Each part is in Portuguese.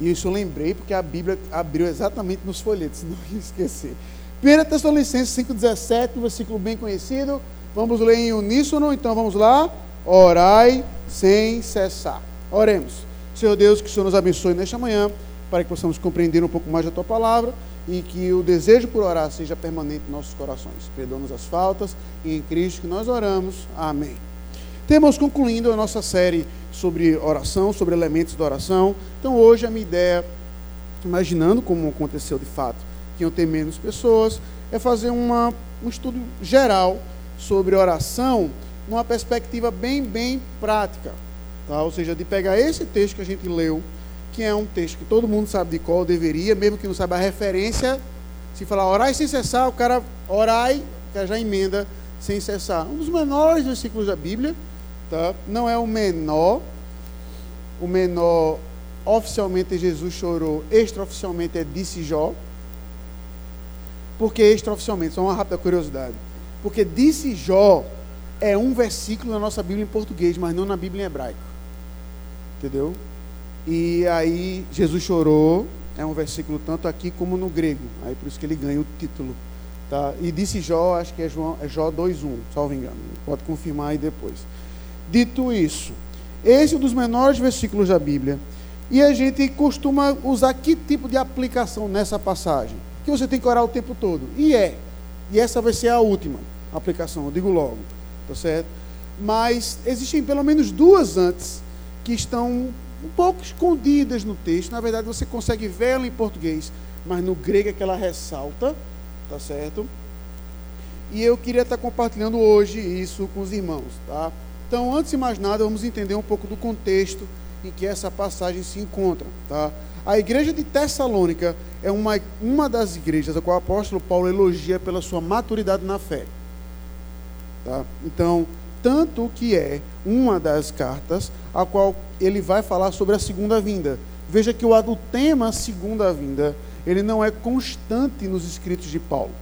E isso eu lembrei porque a Bíblia abriu exatamente nos folhetos, não ia esquecer. 1 Tessalonicenses 5,17, um versículo bem conhecido. Vamos ler em uníssono, então vamos lá. Orai sem cessar. Oremos. Senhor Deus, que o Senhor nos abençoe nesta manhã, para que possamos compreender um pouco mais a tua palavra e que o desejo por orar seja permanente em nossos corações. Perdoa-nos as faltas e em Cristo que nós oramos. Amém. Temos concluindo a nossa série sobre oração, sobre elementos da oração. Então hoje a minha ideia, imaginando como aconteceu de fato, que iam ter menos pessoas, é fazer uma, um estudo geral sobre oração numa perspectiva bem, bem prática. Tá? Ou seja, de pegar esse texto que a gente leu, que é um texto que todo mundo sabe de qual deveria, mesmo que não saiba a referência, se falar orai sem cessar, o cara orai, o cara já emenda sem cessar. Um dos menores versículos da Bíblia, tá? não é o menor, o menor oficialmente Jesus chorou, extraoficialmente é disse Jó. Por que extraoficialmente? Só uma rápida curiosidade. Porque disse Jó é um versículo na nossa Bíblia em português, mas não na Bíblia em hebraico. Entendeu? E aí Jesus chorou, é um versículo tanto aqui como no grego. Aí por isso que ele ganha o título. Tá? E disse Jó, acho que é, João, é Jó 2.1, salvo engano. Pode confirmar aí depois. Dito isso, esse é um dos menores versículos da Bíblia. E a gente costuma usar que tipo de aplicação nessa passagem? Que você tem que orar o tempo todo. E é. E essa vai ser a última aplicação, eu digo logo. Tá certo? Mas existem pelo menos duas antes que estão um pouco escondidas no texto. Na verdade, você consegue vê-la em português, mas no grego é que ela ressalta, tá certo? E eu queria estar compartilhando hoje isso com os irmãos, tá? Então, antes de mais nada, vamos entender um pouco do contexto em que essa passagem se encontra, tá? A igreja de Tessalônica é uma, uma das igrejas a qual o apóstolo Paulo elogia pela sua maturidade na fé. Tá? Então, tanto que é uma das cartas a qual ele vai falar sobre a segunda vinda. Veja que o, tema segunda vinda, ele não é constante nos escritos de Paulo.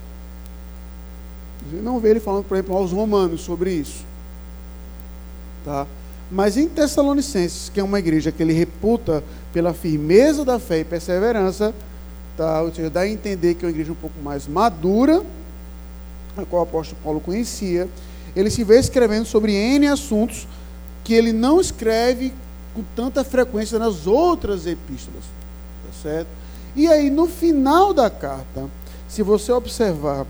Você não vê ele falando, por exemplo, aos romanos sobre isso. Tá? Mas em Tessalonicenses, que é uma igreja que ele reputa pela firmeza da fé e perseverança, tá? ou seja, dá a entender que é uma igreja um pouco mais madura, a qual o apóstolo Paulo conhecia, ele se vê escrevendo sobre N assuntos que ele não escreve com tanta frequência nas outras epístolas. Tá certo? E aí, no final da carta, se você observar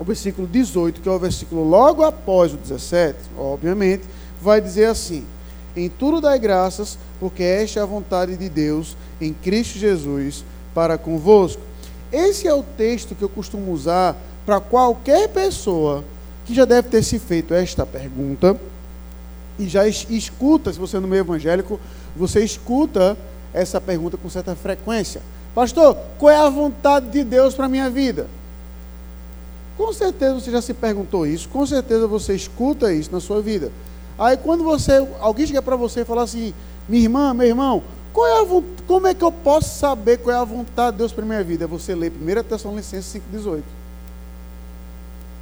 o versículo 18, que é o versículo logo após o 17, obviamente, vai dizer assim: Em tudo dai graças, porque esta é a vontade de Deus em Cristo Jesus para convosco. Esse é o texto que eu costumo usar para qualquer pessoa que já deve ter se feito esta pergunta e já escuta, se você é no meio evangélico, você escuta essa pergunta com certa frequência. Pastor, qual é a vontade de Deus para a minha vida? Com certeza você já se perguntou isso, com certeza você escuta isso na sua vida. Aí quando você, alguém chega para você e fala assim, minha irmã, meu irmão, qual é a, como é que eu posso saber qual é a vontade de Deus para minha vida? É você ler 1 Tessalonicenses 5,18.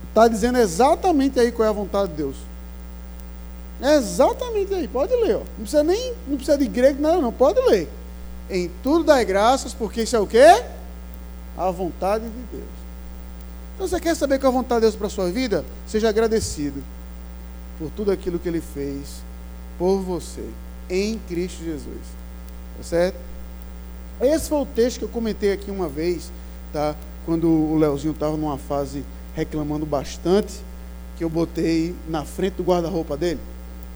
Está dizendo exatamente aí qual é a vontade de Deus. É exatamente aí, pode ler. Ó. Não precisa nem, não precisa de grego, nada, não, pode ler. Em tudo dai graças, porque isso é o quê? A vontade de Deus. Então você quer saber qual é a vontade de Deus para a sua vida? Seja agradecido por tudo aquilo que Ele fez por você, em Cristo Jesus. Tá certo? Esse foi o texto que eu comentei aqui uma vez, tá? Quando o Leozinho estava numa fase reclamando bastante, que eu botei na frente do guarda-roupa dele,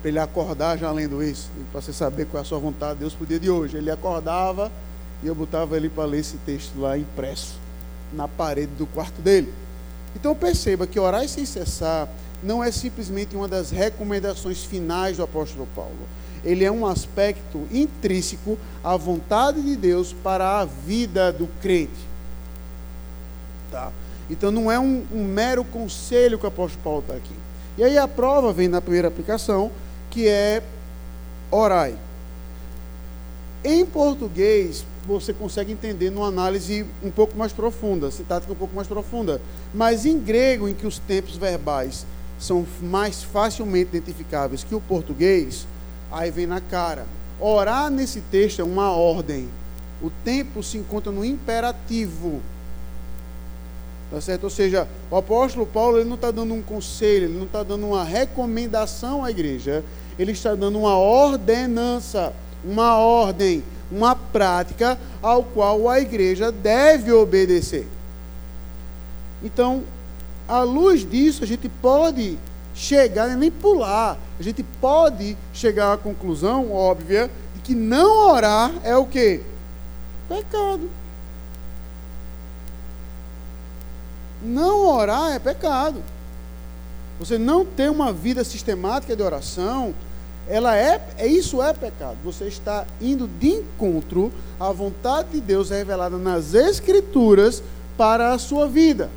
para ele acordar já lendo isso, para você saber qual é a sua vontade de Deus para o dia de hoje. Ele acordava e eu botava ele para ler esse texto lá impresso na parede do quarto dele. Então perceba que orar sem cessar não é simplesmente uma das recomendações finais do apóstolo Paulo. Ele é um aspecto intrínseco à vontade de Deus para a vida do crente. Tá? Então não é um, um mero conselho que o apóstolo Paulo está aqui. E aí a prova vem na primeira aplicação, que é orai. Em português, você consegue entender numa análise um pouco mais profunda, sintática um pouco mais profunda. Mas em grego, em que os tempos verbais são mais facilmente identificáveis que o português, aí vem na cara. Orar nesse texto é uma ordem. O tempo se encontra no imperativo. Tá certo? Ou seja, o apóstolo Paulo ele não está dando um conselho, ele não está dando uma recomendação à igreja, ele está dando uma ordenança, uma ordem, uma prática ao qual a igreja deve obedecer. Então, à luz disso, a gente pode chegar, nem pular, a gente pode chegar à conclusão óbvia de que não orar é o que? Pecado. Não orar é pecado. Você não ter uma vida sistemática de oração, ela é, é isso é pecado. Você está indo de encontro à vontade de Deus revelada nas escrituras para a sua vida.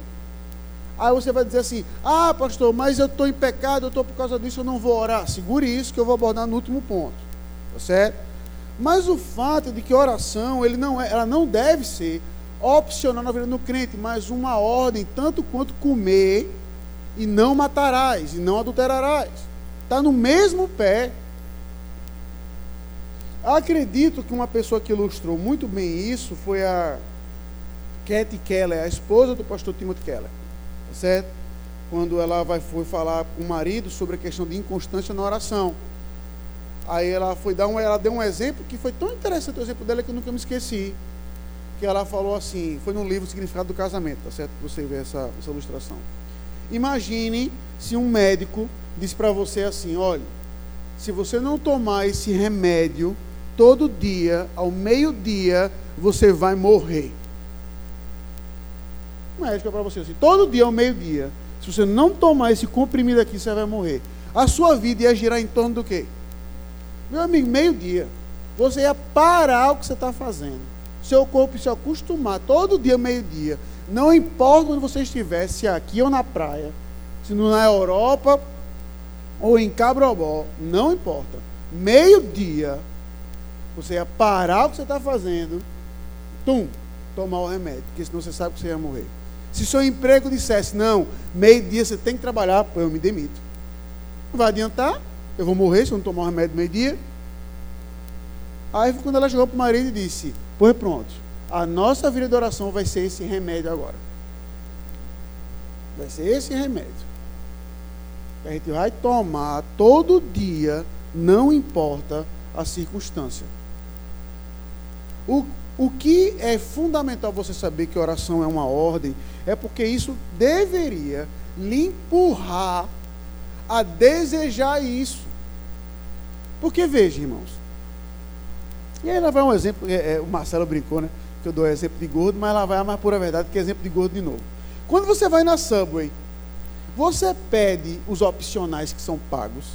Aí você vai dizer assim: "Ah, pastor, mas eu estou em pecado, eu estou por causa disso, eu não vou orar". Segure isso que eu vou abordar no último ponto. Tá certo? Mas o fato de que oração, ele não é, ela não deve ser opcional na vida do crente, mas uma ordem, tanto quanto comer e não matarás, e não adulterarás. Está no mesmo pé. Acredito que uma pessoa que ilustrou muito bem isso foi a Katie Keller, a esposa do pastor Timothy Keller. Tá certo? Quando ela vai, foi falar com o marido sobre a questão de inconstância na oração. Aí ela foi dar um, ela deu um exemplo que foi tão interessante o exemplo dela que eu nunca me esqueci que ela falou assim, foi no livro Significado do Casamento, tá certo? Você vê essa, essa ilustração. Imagine se um médico disse para você assim, olha, se você não tomar esse remédio todo dia, ao meio-dia, você vai morrer. O médico é para você assim, todo dia ao meio-dia, se você não tomar esse comprimido aqui, você vai morrer. A sua vida ia girar em torno do quê? Meu amigo, meio-dia. Você ia parar o que você está fazendo seu corpo se acostumar todo dia, meio-dia, não importa onde você estiver, se é aqui ou na praia, se na Europa ou em Cabrobó, não importa. Meio-dia, você ia parar o que você está fazendo, tum, tomar o remédio, porque senão você sabe que você ia morrer. Se seu emprego dissesse, não, meio-dia você tem que trabalhar, pô, eu me demito. Não vai adiantar, eu vou morrer se eu não tomar o remédio meio-dia. Aí quando ela chegou para o marido e disse, Pois pronto. A nossa vida de oração vai ser esse remédio agora. Vai ser esse remédio. Que a gente vai tomar todo dia, não importa a circunstância. O, o que é fundamental você saber que oração é uma ordem, é porque isso deveria lhe empurrar a desejar isso. Porque veja, irmãos, e aí lá vai um exemplo, é, é, o Marcelo brincou, né? Que eu dou exemplo de gordo, mas lá vai a mais pura verdade que exemplo de gordo de novo. Quando você vai na Subway, você pede os opcionais que são pagos.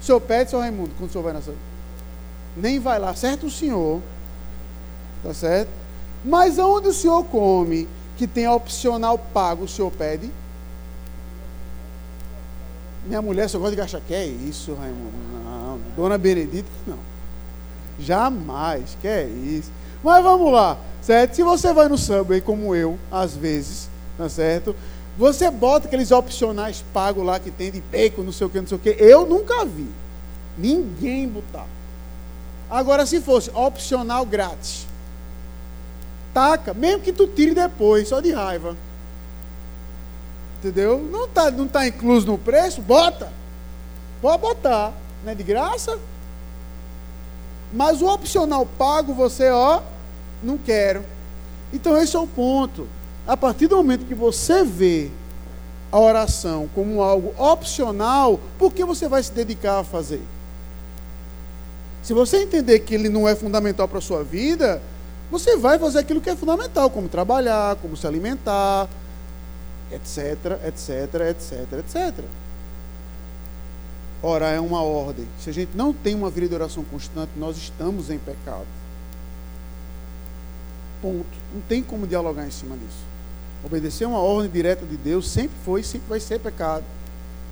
O senhor pede, seu Raimundo, quando o senhor vai Subway? Nem vai lá, certo o senhor? Tá certo? Mas aonde o senhor come que tem opcional pago, o senhor pede? Minha mulher só gosta de gastar. Que é isso, Raimundo? Não. Dona Benedita, não. Jamais, que é isso. Mas vamos lá, certo? Se você vai no Subway, como eu, às vezes, tá certo? Você bota aqueles opcionais pagos lá que tem de bacon, não sei o que, não sei o que. Eu nunca vi. Ninguém botar. Agora, se fosse opcional grátis, taca, mesmo que tu tire depois, só de raiva. Entendeu? Não está não tá incluso no preço? Bota. Pode botar. Não é de graça? Mas o opcional pago, você, ó, não quero. Então esse é o ponto. A partir do momento que você vê a oração como algo opcional, por que você vai se dedicar a fazer? Se você entender que ele não é fundamental para a sua vida, você vai fazer aquilo que é fundamental, como trabalhar, como se alimentar, etc, etc, etc, etc. Orar é uma ordem. Se a gente não tem uma vida de oração constante, nós estamos em pecado. Ponto. Não tem como dialogar em cima disso. Obedecer uma ordem direta de Deus sempre foi e sempre vai ser pecado.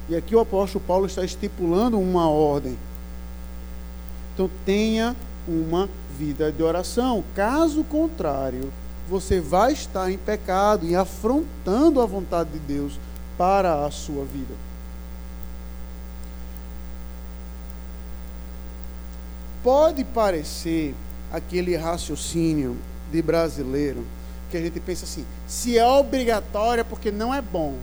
E aqui o apóstolo Paulo está estipulando uma ordem. Então tenha uma vida de oração. Caso contrário, você vai estar em pecado e afrontando a vontade de Deus para a sua vida. pode parecer aquele raciocínio de brasileiro que a gente pensa assim: se é obrigatório é porque não é bom.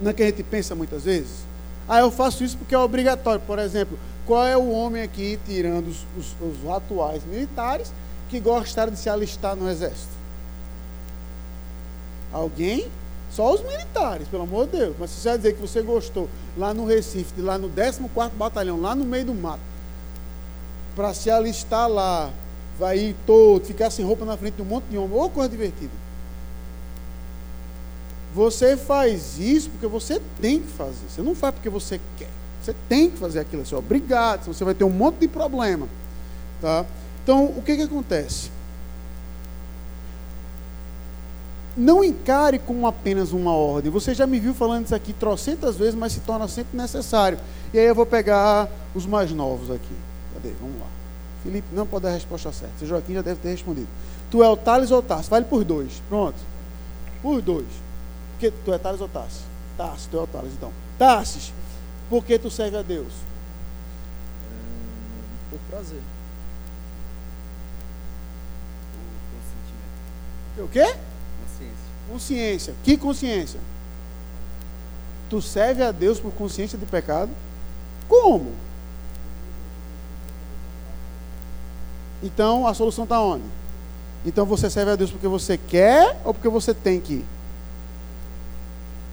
Não é que a gente pensa muitas vezes? Ah, eu faço isso porque é obrigatório. Por exemplo, qual é o homem aqui, tirando os, os, os atuais militares, que gostaram de se alistar no exército? Alguém? Só os militares, pelo amor de Deus. Mas se você vai dizer que você gostou lá no Recife, lá no 14 Batalhão, lá no meio do mato, para se alistar lá, vai ir todo, ficar sem roupa na frente de um monte de homem, ou coisa divertida. Você faz isso porque você tem que fazer. Você não faz porque você quer. Você tem que fazer aquilo. Você é obrigado. Senão você vai ter um monte de problema. Tá? Então, o que, que acontece? Não encare como apenas uma ordem. Você já me viu falando isso aqui trocentas vezes, mas se torna sempre necessário. E aí eu vou pegar os mais novos aqui. Cadê? Vamos lá. Felipe não pode dar a resposta certa. Seu Joaquim já deve ter respondido. Tu é o Thales ou Tarso? Vale por dois. Pronto. Por dois. Porque tu é Thales ou Tarso? Tarso, tu é o Thales, então. Tarsis, por que tu serve a Deus? É, por prazer. O quê? Consciência. Consciência. Que consciência? Tu serve a Deus por consciência de pecado? Como? Então a solução está onde? Então você serve a Deus porque você quer ou porque você tem que?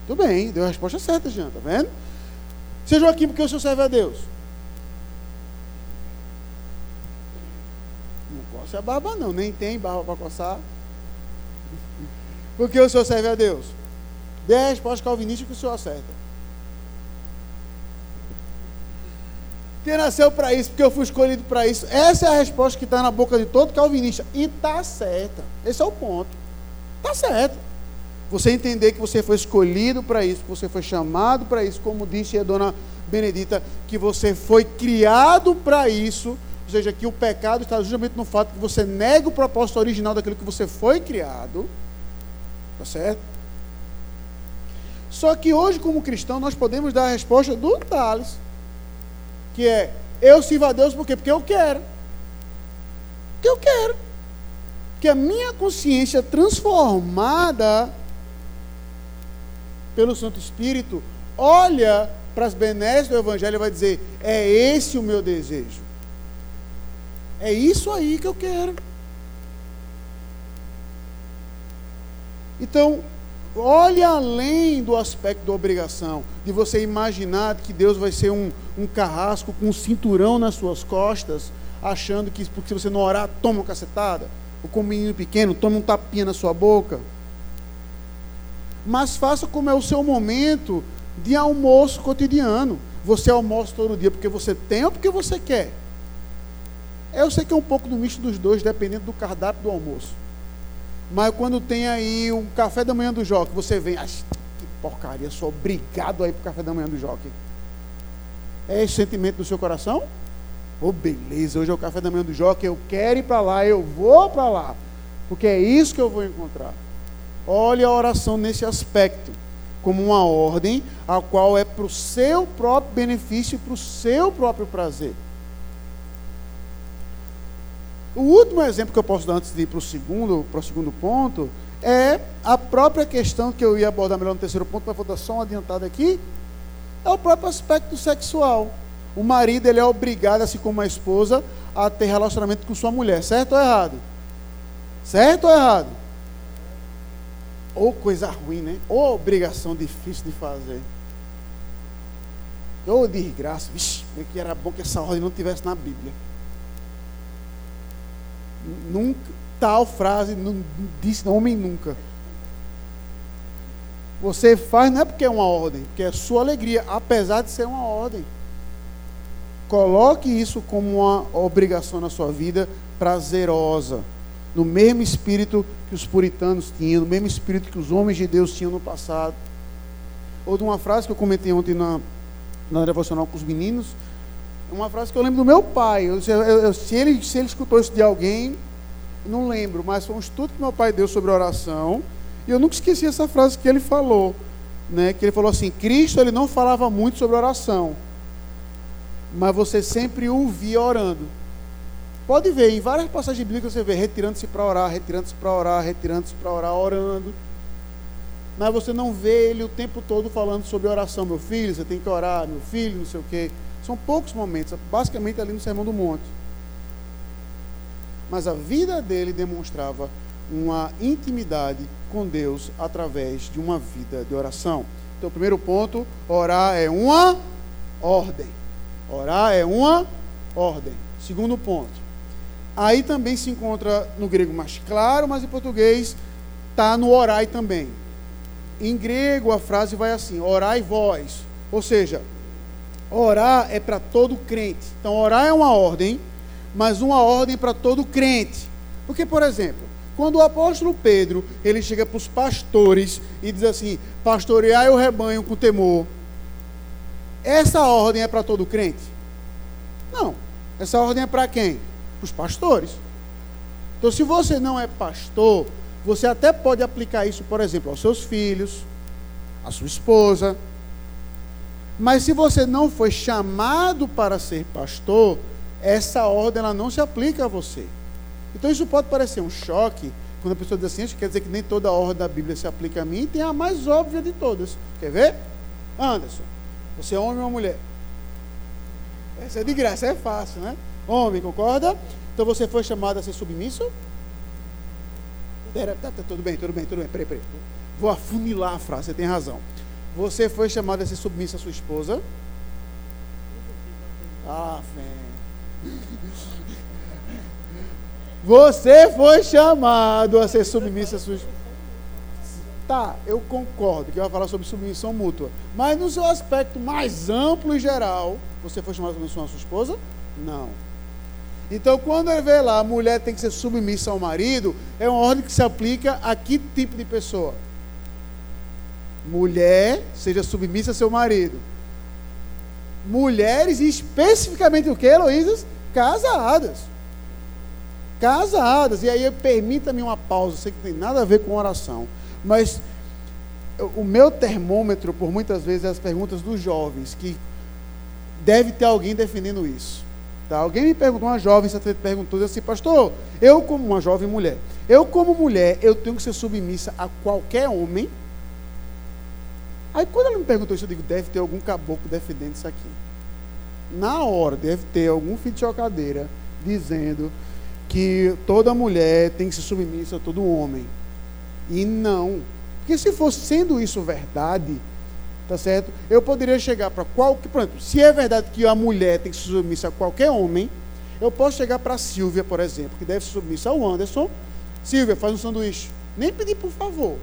Tudo bem, deu a resposta certa, Jean, tá vendo? Seja aqui porque o senhor serve a Deus. Não coça a barba não, nem tem barba para coçar. Porque o senhor serve a Deus. Dê a resposta calvinista que o senhor acerta. Porque nasceu para isso, porque eu fui escolhido para isso. Essa é a resposta que está na boca de todo calvinista. E está certa. Esse é o ponto. Está certo. Você entender que você foi escolhido para isso, que você foi chamado para isso, como disse a dona Benedita, que você foi criado para isso. Ou seja, que o pecado está justamente no fato que você nega o propósito original daquilo que você foi criado. Está certo? Só que hoje, como cristão, nós podemos dar a resposta do Tales que é eu sirvo a Deus por quê? Porque eu quero. Porque eu quero. Que a minha consciência transformada pelo Santo Espírito olha para as benesses do Evangelho e vai dizer: é esse o meu desejo. É isso aí que eu quero. Então, Olhe além do aspecto da obrigação, de você imaginar que Deus vai ser um, um carrasco com um cinturão nas suas costas, achando que porque você não orar, toma uma cacetada, ou como um menino pequeno, toma um tapinha na sua boca. Mas faça como é o seu momento de almoço cotidiano. Você almoça todo dia porque você tem ou porque você quer? Eu sei que é um pouco do misto dos dois, dependendo do cardápio do almoço. Mas quando tem aí um café da manhã do Joque, você vem, que porcaria, sou obrigado a ir para o café da manhã do Joque. É esse sentimento do seu coração? Oh, beleza, hoje é o café da manhã do Joque, eu quero ir para lá, eu vou para lá, porque é isso que eu vou encontrar. Olhe a oração nesse aspecto, como uma ordem, a qual é para o seu próprio benefício e para o seu próprio prazer. O último exemplo que eu posso dar antes de ir para o segundo, para o segundo ponto é a própria questão que eu ia abordar melhor no terceiro ponto, mas vou dar só um adiantado aqui, é o próprio aspecto sexual. O marido ele é obrigado, assim como a esposa, a ter relacionamento com sua mulher, certo ou errado? Certo ou errado? Ou coisa ruim, né? Ou obrigação difícil de fazer. Ou desgraça. Vixe, que era bom que essa ordem não tivesse na Bíblia. Nunca, tal frase não disse homem nunca. Você faz não é porque é uma ordem, porque é sua alegria, apesar de ser uma ordem. Coloque isso como uma obrigação na sua vida prazerosa, no mesmo espírito que os puritanos tinham, no mesmo espírito que os homens de Deus tinham no passado. Ou de uma frase que eu comentei ontem na, na devocional com os meninos, uma frase que eu lembro do meu pai. Eu, eu, se, ele, se ele escutou isso de alguém, não lembro, mas foi um estudo que meu pai deu sobre oração. E eu nunca esqueci essa frase que ele falou. Né, que ele falou assim: Cristo ele não falava muito sobre oração, mas você sempre o via orando. Pode ver, em várias passagens bíblicas você vê retirando-se para orar, retirando-se para orar, retirando-se para orar, orando. Mas você não vê ele o tempo todo falando sobre oração. Meu filho, você tem que orar, meu filho, não sei o quê. São poucos momentos, basicamente ali no Sermão do Monte. Mas a vida dele demonstrava uma intimidade com Deus através de uma vida de oração. Então, o primeiro ponto, orar é uma ordem. Orar é uma ordem. Segundo ponto, Aí também se encontra no grego mais claro, mas em português está no orai também. Em grego a frase vai assim: orai vós. Ou seja, orar é para todo crente. Então, orar é uma ordem, mas uma ordem para todo crente. Porque, por exemplo, quando o apóstolo Pedro ele chega para os pastores e diz assim: pastoreai o rebanho com temor. Essa ordem é para todo crente? Não. Essa ordem é para quem? para os pastores. Então, se você não é pastor, você até pode aplicar isso, por exemplo, aos seus filhos, à sua esposa. Mas se você não foi chamado para ser pastor, essa ordem ela não se aplica a você. Então isso pode parecer um choque quando a pessoa diz assim, isso quer dizer que nem toda a ordem da Bíblia se aplica a mim, tem a mais óbvia de todas. Quer ver? Anderson, você é homem ou mulher? Essa é de graça, é fácil, né? Homem, concorda? Então você foi chamado a ser submisso? Pera, tá, tá, tudo bem, tudo bem, tudo bem. Peraí, peraí. Vou afunilar a frase, você tem razão. Você foi chamado a ser submisso à sua esposa? Ah, vem. Você foi chamado a ser submisso à sua esposa. Tá, eu concordo que vai falar sobre submissão mútua. Mas no seu aspecto mais amplo e geral, você foi chamado a submissão à sua esposa? Não. Então, quando ele vê lá, a mulher tem que ser submissa ao marido, é uma ordem que se aplica a que tipo de pessoa? Mulher, seja submissa ao seu marido. Mulheres, especificamente o que, Heloísas? Casadas. Casadas. E aí, permita-me uma pausa, sei que tem nada a ver com oração. Mas o meu termômetro, por muitas vezes, é as perguntas dos jovens, que deve ter alguém defendendo isso. Tá? Alguém me perguntou, uma jovem perguntou disse assim, pastor, eu como uma jovem mulher, eu como mulher, eu tenho que ser submissa a qualquer homem? Aí quando ela me perguntou isso, eu digo, deve ter algum caboclo defendendo isso aqui. Na hora, deve ter algum filho de chocadeira dizendo que toda mulher tem que ser submissa a todo homem. E não. Porque se fosse sendo isso verdade, Tá certo? Eu poderia chegar para qualquer. Exemplo, se é verdade que a mulher tem que se submissa a qualquer homem, eu posso chegar para Silvia, por exemplo, que deve se submissa ao Anderson. Silvia, faz um sanduíche. Nem pedir por favor.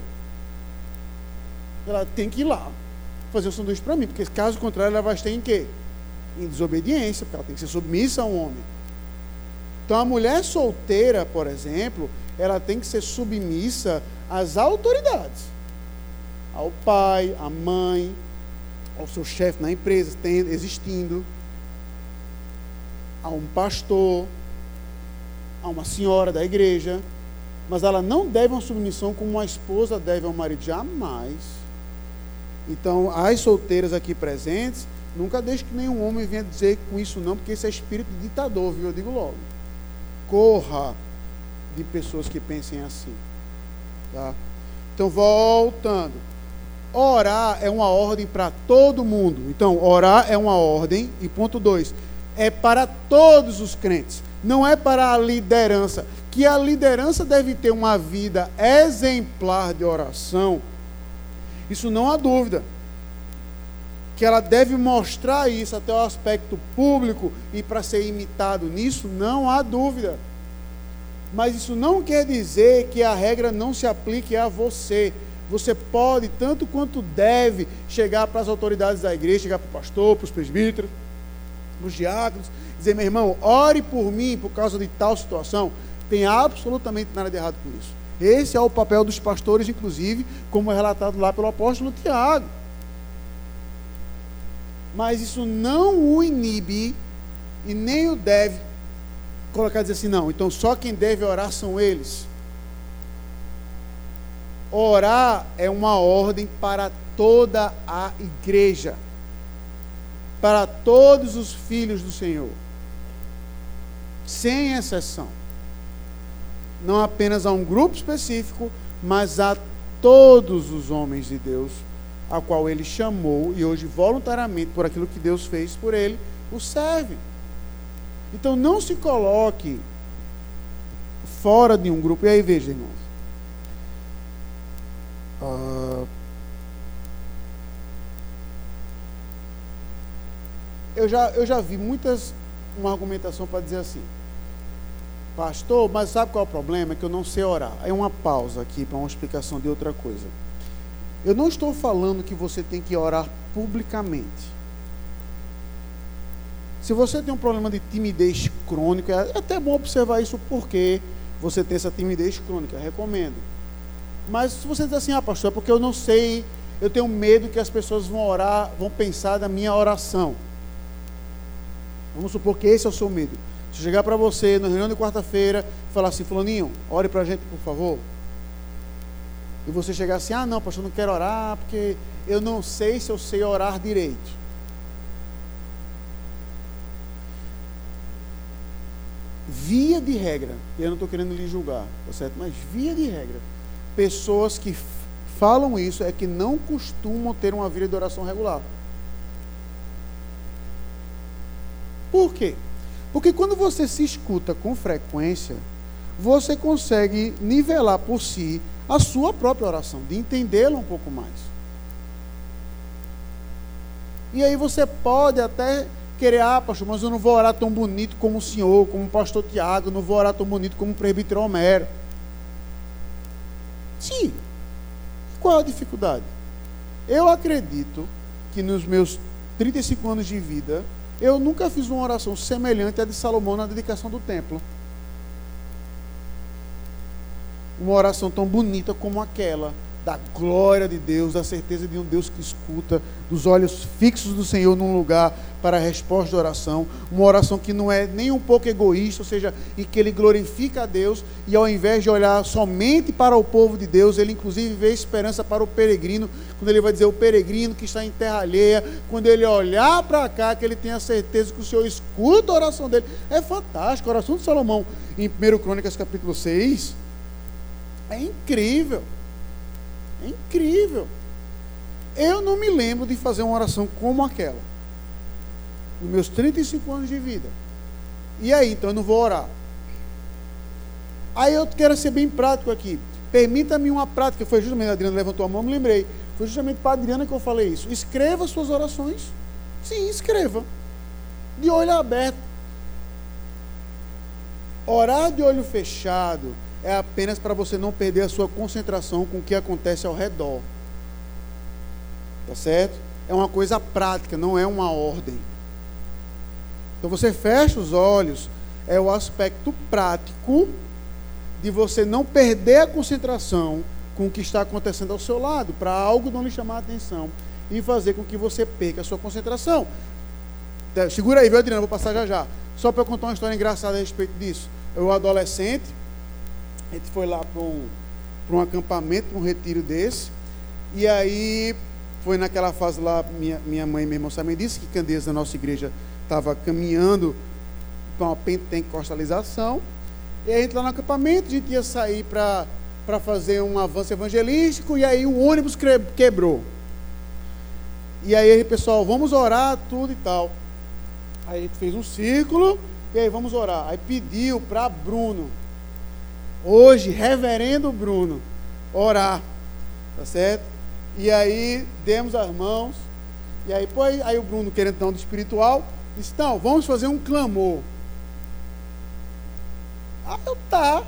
Ela tem que ir lá fazer o sanduíche para mim, porque caso contrário ela vai estar em quê? Em desobediência, porque ela tem que ser submissa a um homem. Então a mulher solteira, por exemplo, ela tem que ser submissa às autoridades ao pai, à mãe, ao seu chefe na empresa, tendo, existindo, a um pastor, a uma senhora da igreja, mas ela não deve uma submissão como uma esposa deve ao marido, jamais. Então, as solteiras aqui presentes, nunca deixe que nenhum homem venha dizer com isso não, porque esse é espírito ditador, viu? Eu digo logo. Corra de pessoas que pensem assim. Tá? Então, voltando. Orar é uma ordem para todo mundo. Então, orar é uma ordem. E ponto 2, é para todos os crentes. Não é para a liderança. Que a liderança deve ter uma vida exemplar de oração. Isso não há dúvida. Que ela deve mostrar isso até o aspecto público e para ser imitado nisso, não há dúvida. Mas isso não quer dizer que a regra não se aplique a você. Você pode, tanto quanto deve, chegar para as autoridades da igreja, chegar para o pastor, para os presbíteros, para os diáconos, dizer, meu irmão, ore por mim por causa de tal situação. Tem absolutamente nada de errado com isso. Esse é o papel dos pastores, inclusive, como é relatado lá pelo apóstolo Tiago. Mas isso não o inibe e nem o deve colocar dizer assim, não, então só quem deve orar são eles. Orar é uma ordem para toda a igreja, para todos os filhos do Senhor. sem exceção. Não apenas a um grupo específico, mas a todos os homens de Deus, a qual ele chamou e hoje voluntariamente por aquilo que Deus fez por ele, o serve. Então não se coloque fora de um grupo. E aí veja, irmãos. Uh, eu, já, eu já vi muitas uma argumentação para dizer assim, pastor, mas sabe qual é o problema? É que eu não sei orar. É uma pausa aqui para uma explicação de outra coisa. Eu não estou falando que você tem que orar publicamente. Se você tem um problema de timidez crônica, é até bom observar isso porque você tem essa timidez crônica, recomendo. Mas se você diz assim, ah, pastor, é porque eu não sei, eu tenho medo que as pessoas vão orar, vão pensar da minha oração. Vamos supor que esse é o seu medo. Se chegar para você na reunião de quarta-feira e falar assim, fulaninho, ore para a gente, por favor. E você chegar assim, ah não, pastor, não quero orar, porque eu não sei se eu sei orar direito. via de regra, eu não estou querendo lhe julgar, tá certo? Mas via de regra, pessoas que falam isso é que não costumam ter uma vida de oração regular. Por quê? Porque quando você se escuta com frequência, você consegue nivelar por si a sua própria oração, de entendê-la um pouco mais. E aí você pode até querer, ah, pastor, mas eu não vou orar tão bonito como o senhor, como o pastor Tiago, não vou orar tão bonito como o presbítero Homero. Sim. Qual é a dificuldade? Eu acredito que nos meus 35 anos de vida, eu nunca fiz uma oração semelhante à de Salomão na dedicação do templo. Uma oração tão bonita como aquela da glória de Deus, da certeza de um Deus que escuta, dos olhos fixos do Senhor num lugar para a resposta de oração, uma oração que não é nem um pouco egoísta, ou seja, em que ele glorifica a Deus e ao invés de olhar somente para o povo de Deus, ele inclusive vê esperança para o peregrino, quando ele vai dizer o peregrino que está em terra alheia, quando ele olhar para cá, que ele tem a certeza que o Senhor escuta a oração dele. É fantástico, a oração de Salomão em 1 Crônicas capítulo 6 é incrível. É incrível. Eu não me lembro de fazer uma oração como aquela. Nos meus 35 anos de vida. E aí, então eu não vou orar. Aí eu quero ser bem prático aqui. Permita-me uma prática. Foi justamente a Adriana levantou a mão, me lembrei. Foi justamente para a Adriana que eu falei isso. Escreva suas orações. Sim, escreva. De olho aberto. Orar de olho fechado é apenas para você não perder a sua concentração com o que acontece ao redor. Tá certo? É uma coisa prática, não é uma ordem. Então você fecha os olhos, é o aspecto prático de você não perder a concentração com o que está acontecendo ao seu lado, para algo não lhe chamar a atenção e fazer com que você perca a sua concentração. Segura aí, viu, Adriano? Vou passar já já. Só para contar uma história engraçada a respeito disso. Eu, adolescente, a gente foi lá para um, um acampamento, para um retiro desse. E aí foi naquela fase lá, minha, minha mãe e meu irmão também disse que Candeias da nossa igreja estava caminhando para uma pentecostalização. E a gente lá no acampamento, a gente ia sair para fazer um avanço evangelístico, e aí o ônibus quebrou. E aí, pessoal, vamos orar, tudo e tal. Aí a gente fez um círculo, e aí vamos orar. Aí pediu para Bruno, hoje, reverendo Bruno, orar, tá certo? E aí demos as mãos, e aí, pois, aí o Bruno, querendo dar um espiritual, disse: Então, vamos fazer um clamor. Ah, eu tá,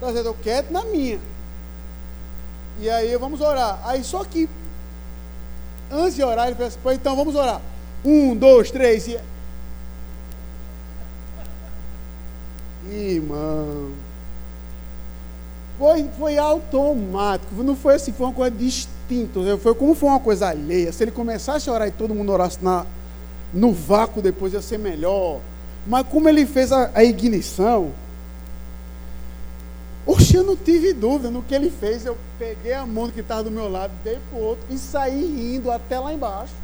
tá certo, eu quieto na minha. E aí vamos orar. Aí só que, antes de orar, ele falou assim: então vamos orar. Um, dois, três, e. Irmão. Foi, foi automático, não foi assim, foi uma coisa distinta. Foi como foi uma coisa alheia. Se ele começasse a orar e todo mundo orasse na, no vácuo depois ia ser melhor. Mas como ele fez a, a ignição, Oxe, eu não tive dúvida no que ele fez. Eu peguei a mão que estava do meu lado, dei para o outro e saí rindo até lá embaixo.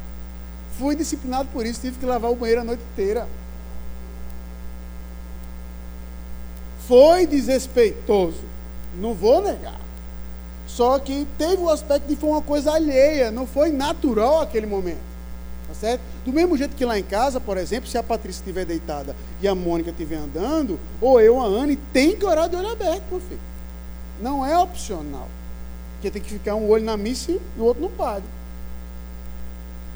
Fui disciplinado por isso, tive que lavar o banheiro a noite inteira. Foi desrespeitoso. Não vou negar. Só que teve o aspecto de foi uma coisa alheia, não foi natural aquele momento. Tá certo? Do mesmo jeito que lá em casa, por exemplo, se a Patrícia estiver deitada e a Mônica estiver andando, ou eu, a Anne, tem que orar de olho aberto, meu filho. Não é opcional. Porque tem que ficar um olho na missa e o outro no padre.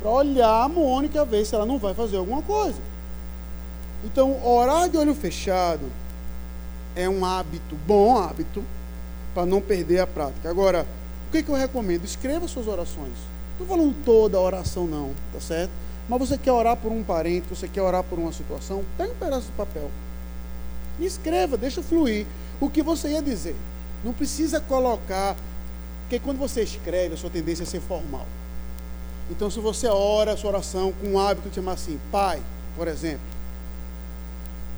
Para olhar a Mônica, ver se ela não vai fazer alguma coisa. Então, orar de olho fechado é um hábito, bom hábito, para não perder a prática. Agora, o que, que eu recomendo? Escreva suas orações. Não estou falando toda a oração, não, tá certo? Mas você quer orar por um parente, você quer orar por uma situação, pega um pedaço de papel. Escreva, deixa fluir. O que você ia dizer. Não precisa colocar. Porque quando você escreve, a sua tendência é ser formal. Então, se você ora a sua oração com o hábito de chamar assim, Pai, por exemplo,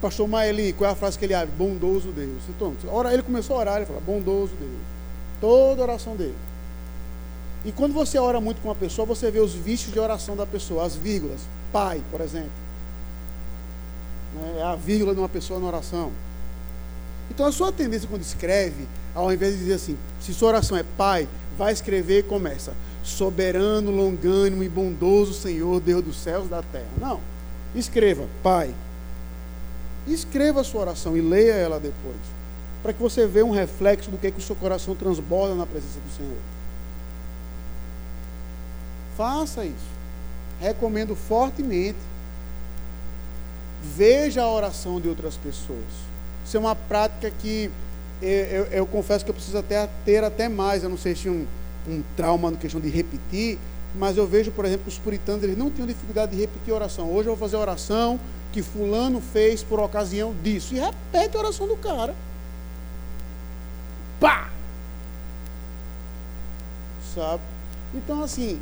Pastor Maeli, qual é a frase que ele abre? Bondoso Deus. Então, ora, ele começou a orar, ele fala, bondoso Deus. Toda oração dele. E quando você ora muito com uma pessoa, você vê os vícios de oração da pessoa, as vírgulas. Pai, por exemplo. Né, é a vírgula de uma pessoa na oração. Então a sua tendência quando escreve, ao invés de dizer assim, se sua oração é Pai, vai escrever e começa. Soberano, longânimo e bondoso Senhor, Deus dos céus e da terra. Não. Escreva, Pai escreva a sua oração e leia ela depois, para que você veja um reflexo do que, que o seu coração transborda na presença do Senhor. Faça isso. Recomendo fortemente. Veja a oração de outras pessoas. Isso é uma prática que eu, eu, eu confesso que eu preciso até ter até mais. Eu não sei se um, um trauma na questão de repetir, mas eu vejo, por exemplo, os puritanos eles não tinham dificuldade de repetir oração. Hoje eu vou fazer oração, que fulano fez por ocasião disso. E repete a oração do cara. Pá! Sabe? Então, assim,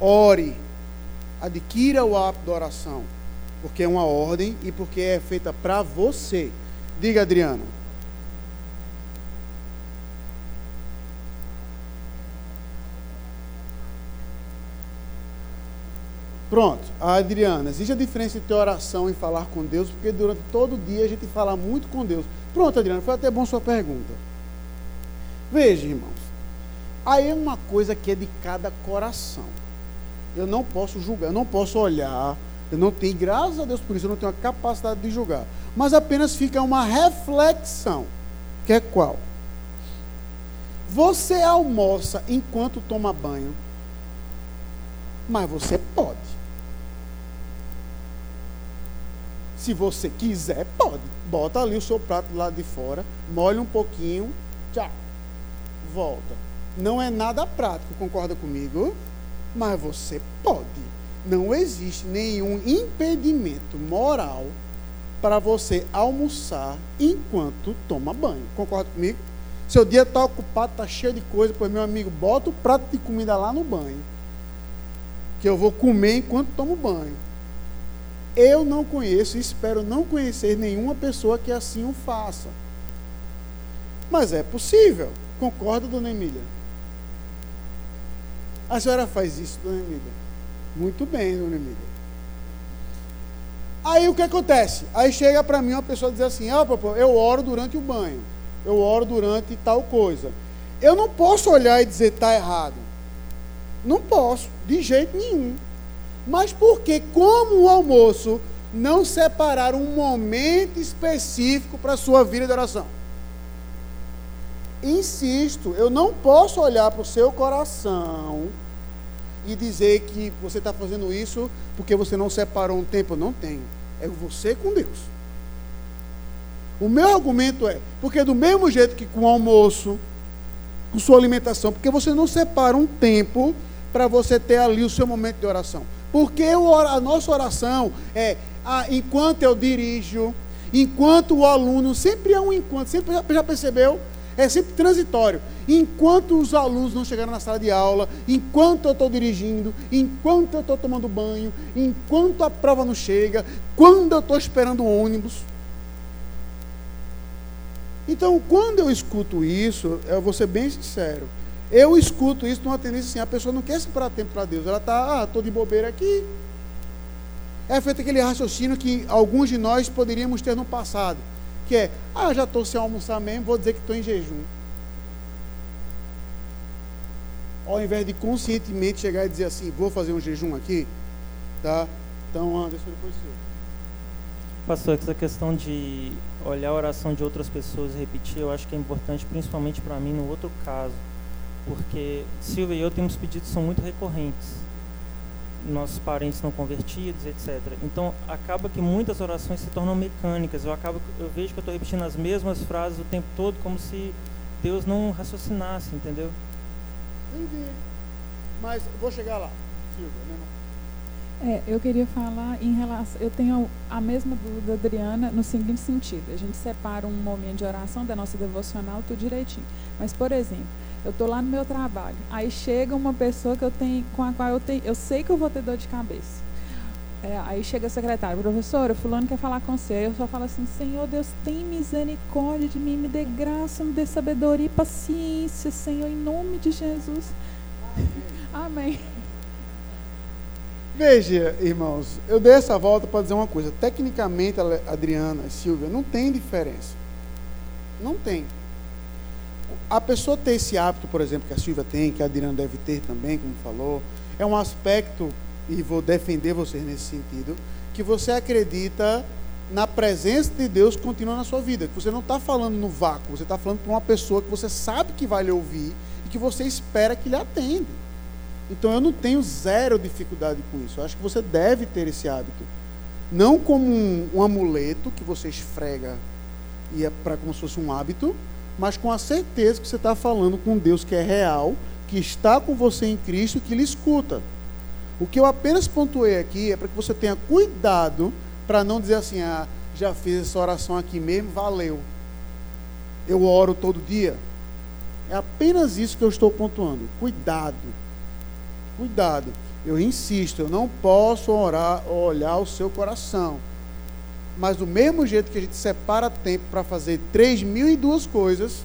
ore, adquira o hábito da oração, porque é uma ordem e porque é feita para você. Diga, Adriana. Pronto, a Adriana, existe a diferença entre oração e falar com Deus, porque durante todo o dia a gente fala muito com Deus. Pronto, Adriana, foi até bom sua pergunta. Veja, irmãos, aí é uma coisa que é de cada coração. Eu não posso julgar, eu não posso olhar, eu não tenho, graças a Deus por isso, eu não tenho a capacidade de julgar. Mas apenas fica uma reflexão, que é qual? Você almoça enquanto toma banho, mas você pode. Se você quiser, pode. Bota ali o seu prato lado de fora, molha um pouquinho, tchau. Volta. Não é nada prático, concorda comigo? Mas você pode. Não existe nenhum impedimento moral para você almoçar enquanto toma banho. Concorda comigo? Seu dia está ocupado, está cheio de coisa, pois meu amigo, bota o prato de comida lá no banho. Que eu vou comer enquanto tomo banho. Eu não conheço e espero não conhecer nenhuma pessoa que assim o faça. Mas é possível. Concorda, dona Emília? A senhora faz isso, dona Emília? Muito bem, dona Emília. Aí o que acontece? Aí chega para mim uma pessoa diz assim: Ah, eu oro durante o banho. Eu oro durante tal coisa. Eu não posso olhar e dizer está errado. Não posso, de jeito nenhum. Mas porque, como o almoço, não separar um momento específico para a sua vida de oração? Insisto, eu não posso olhar para o seu coração e dizer que você está fazendo isso porque você não separou um tempo. Não tem. É você com Deus. O meu argumento é, porque do mesmo jeito que com o almoço, com sua alimentação, porque você não separa um tempo para você ter ali o seu momento de oração. Porque a nossa oração é, ah, enquanto eu dirijo, enquanto o aluno, sempre é um enquanto, sempre já percebeu? É sempre transitório. Enquanto os alunos não chegaram na sala de aula, enquanto eu estou dirigindo, enquanto eu estou tomando banho, enquanto a prova não chega, quando eu estou esperando o ônibus. Então, quando eu escuto isso, eu vou ser bem sincero, eu escuto isso numa tendência assim, a pessoa não quer separar tempo para Deus, ela está, ah, estou de bobeira aqui. É feito aquele raciocínio que alguns de nós poderíamos ter no passado. que é, ah, já estou sem almoçar mesmo, vou dizer que estou em jejum. Ao invés de conscientemente chegar e dizer assim, vou fazer um jejum aqui, tá? Então, Anderson, depois seu. Pastor, essa questão de olhar a oração de outras pessoas e repetir, eu acho que é importante, principalmente para mim, no outro caso. Porque Silvia e eu temos pedidos que são muito recorrentes nossos parentes não convertidos, etc. Então, acaba que muitas orações se tornam mecânicas. Eu acabo, eu vejo que eu estou repetindo as mesmas frases o tempo todo, como se Deus não raciocinasse, entendeu? Entendi. Mas vou chegar lá, Silvia, né? É, eu queria falar em relação. Eu tenho a mesma dúvida, Adriana, no seguinte sentido: a gente separa um momento de oração da nossa devocional, tudo direitinho. Mas, por exemplo, eu estou lá no meu trabalho. Aí chega uma pessoa que eu tenho, com a qual eu tenho, eu sei que eu vou ter dor de cabeça. É, aí chega a secretária, professora, fulano quer falar com você. Aí eu só falo assim, Senhor Deus, tem misericórdia de mim, me dê graça, me dê sabedoria e paciência, Senhor, em nome de Jesus. Amém. Veja, irmãos, eu dei essa volta para dizer uma coisa. Tecnicamente, Adriana e Silvia, não tem diferença. Não tem a pessoa ter esse hábito, por exemplo, que a Silvia tem, que a Adriana deve ter também, como falou, é um aspecto, e vou defender vocês nesse sentido, que você acredita na presença de Deus continua na sua vida. Que você não está falando no vácuo, você está falando para uma pessoa que você sabe que vai lhe ouvir e que você espera que lhe atenda. Então eu não tenho zero dificuldade com isso. Eu acho que você deve ter esse hábito. Não como um, um amuleto que você esfrega e é para como se fosse um hábito, mas com a certeza que você está falando com Deus que é real, que está com você em Cristo e que lhe escuta. O que eu apenas pontuei aqui é para que você tenha cuidado para não dizer assim, ah, já fiz essa oração aqui mesmo, valeu. Eu oro todo dia. É apenas isso que eu estou pontuando. Cuidado. Cuidado. Eu insisto, eu não posso orar, olhar o seu coração. Mas do mesmo jeito que a gente separa tempo para fazer três mil e duas coisas,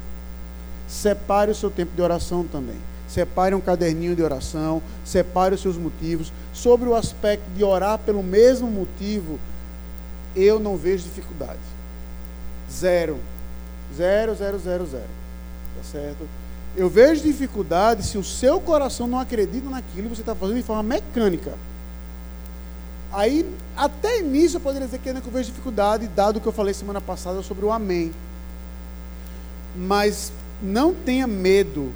separe o seu tempo de oração também. Separe um caderninho de oração, separe os seus motivos. Sobre o aspecto de orar pelo mesmo motivo, eu não vejo dificuldade. Zero. Zero, zero, zero, zero. Tá certo? Eu vejo dificuldade se o seu coração não acredita naquilo e você está fazendo de forma mecânica. Aí, até nisso eu poderia dizer que ainda que eu vejo dificuldade, dado o que eu falei semana passada sobre o amém. Mas não tenha medo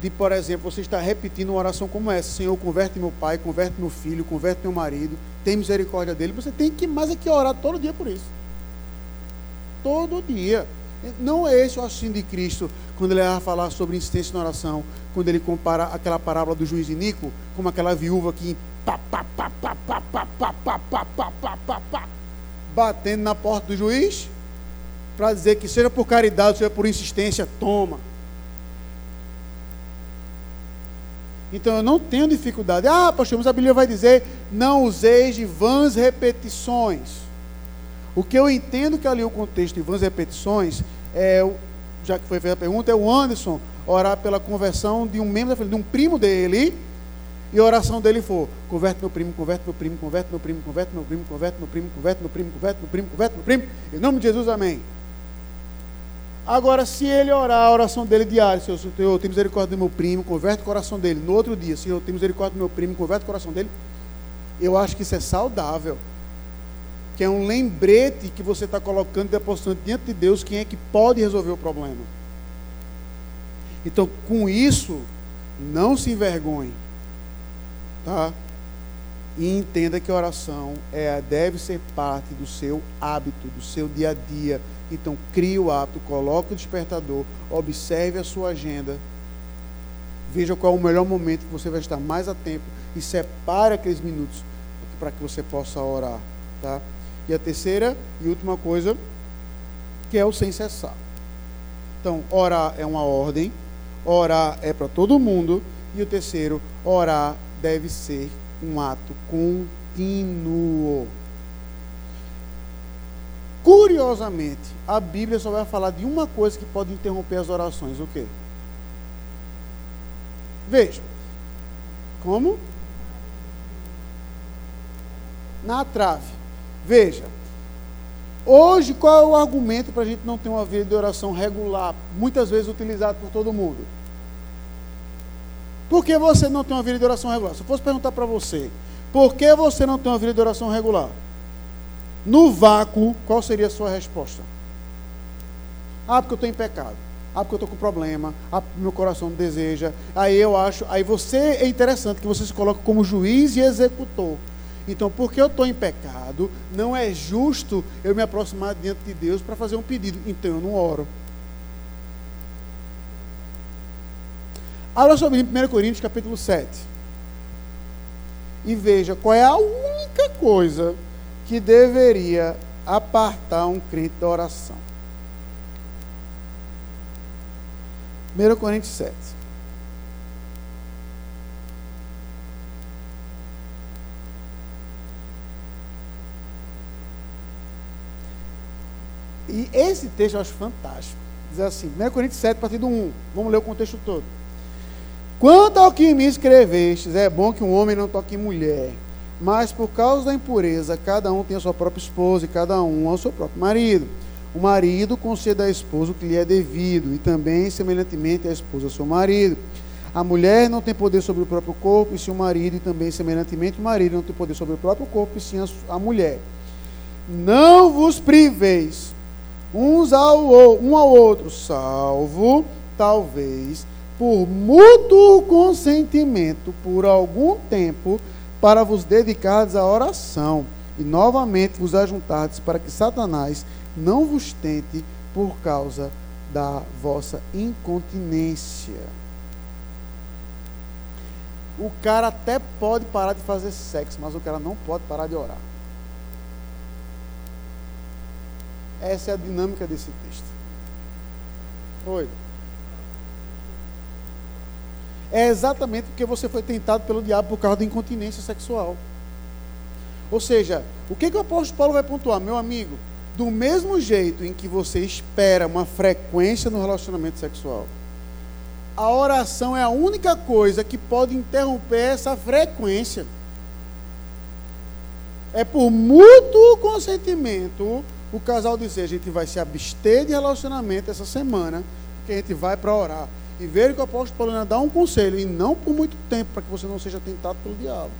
de, por exemplo, você estar repetindo uma oração como essa: Senhor, converte meu pai, converte meu filho, converte meu marido, tem misericórdia dele. Você tem que mais é que orar todo dia por isso. Todo dia. Não é esse o assunto de Cristo, quando ele vai falar sobre insistência na oração, quando ele compara aquela parábola do juiz Inico, como aquela viúva que pá, pá, pá, pá, pá, pá, pá, pá, pá, pá, pá, pá, pá, batendo na porta do juiz, para dizer que seja por caridade, seja por insistência, toma. Então eu não tenho dificuldade. Ah, pastor, mas a Bíblia vai dizer: não useis de vãs repetições. O que eu entendo que ali o contexto de vãs repetições é, já que foi feita a pergunta, é o Anderson orar pela conversão de um membro da família, de um primo dele, e a oração dele for: converte meu primo, converte meu primo, converte meu primo, converte meu primo, converte meu primo, converte meu primo, converte meu primo, converte meu primo. Em nome de Jesus, amém. Agora, se ele orar a oração dele diária, Senhor, Senhor, tem misericórdia do meu primo, converte o coração dele. No outro dia, Senhor, tem misericórdia do meu primo, converte o coração dele. Eu acho que isso é saudável. Que é um lembrete que você está colocando, depositando diante de Deus quem é que pode resolver o problema. Então, com isso, não se envergonhe tá? E entenda que a oração é, deve ser parte do seu hábito, do seu dia a dia. Então, crie o hábito, coloque o despertador, observe a sua agenda, veja qual é o melhor momento que você vai estar mais a tempo e separe aqueles minutos para que você possa orar, tá? E a terceira e última coisa, que é o sem cessar. Então, orar é uma ordem, orar é para todo mundo, e o terceiro, orar deve ser um ato contínuo. Curiosamente, a Bíblia só vai falar de uma coisa que pode interromper as orações: o quê? Veja. Como? Na trave. Veja. Hoje, qual é o argumento para a gente não ter uma vida de oração regular, muitas vezes utilizado por todo mundo? Por que você não tem uma vida de oração regular? Se eu fosse perguntar para você, por que você não tem uma vida de oração regular? No vácuo, qual seria a sua resposta? Ah, porque eu estou em pecado. Ah, porque eu estou com problema. Ah, meu coração não deseja. Aí eu acho. Aí você é interessante que você se coloca como juiz e executor. Então, porque eu estou em pecado, não é justo eu me aproximar diante de Deus para fazer um pedido. Então eu não oro. Abra em 1 Coríntios capítulo 7. E veja qual é a única coisa que deveria apartar um crente da oração. 1 Coríntios 7. E esse texto eu acho fantástico. Diz assim, 1 Coríntios 7, a partir do 1. Vamos ler o contexto todo. Quanto ao que me escrevestes, é bom que um homem não toque mulher, mas por causa da impureza, cada um tem a sua própria esposa e cada um ao seu próprio marido. O marido conceda à esposa o que lhe é devido, e também, semelhantemente, a esposa ao seu marido. A mulher não tem poder sobre o próprio corpo, e sim o marido, e também, semelhantemente, o marido não tem poder sobre o próprio corpo, e sim a mulher. Não vos priveis uns ao, um ao outro, salvo, talvez, por mútuo consentimento, por algum tempo, para vos dedicardes à oração, e novamente vos ajuntardes para que Satanás não vos tente por causa da vossa incontinência. O cara até pode parar de fazer sexo, mas o cara não pode parar de orar. Essa é a dinâmica desse texto. Oi. É exatamente porque você foi tentado pelo diabo por causa da incontinência sexual. Ou seja, o que, que o apóstolo Paulo vai pontuar? Meu amigo, do mesmo jeito em que você espera uma frequência no relacionamento sexual, a oração é a única coisa que pode interromper essa frequência. É por mútuo consentimento o casal dizer: a gente vai se abster de relacionamento essa semana, que a gente vai para orar. E ver que o apóstolo Paulo dá um conselho, e não por muito tempo, para que você não seja tentado pelo diabo.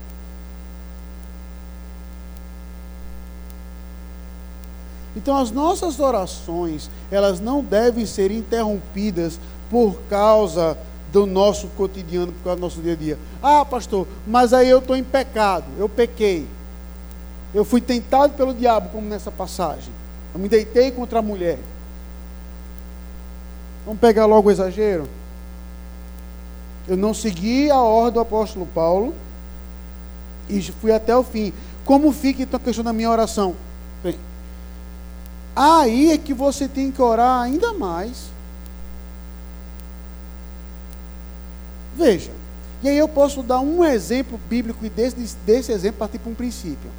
Então as nossas orações, elas não devem ser interrompidas por causa do nosso cotidiano, por causa do nosso dia a dia. Ah, pastor, mas aí eu estou em pecado, eu pequei. Eu fui tentado pelo diabo, como nessa passagem. Eu me deitei contra a mulher. Vamos pegar logo o exagero? Eu não segui a ordem do apóstolo Paulo e fui até o fim. Como fica então a questão da minha oração? Bem, aí é que você tem que orar ainda mais. Veja, e aí eu posso dar um exemplo bíblico e desse, desse exemplo partir para um princípio.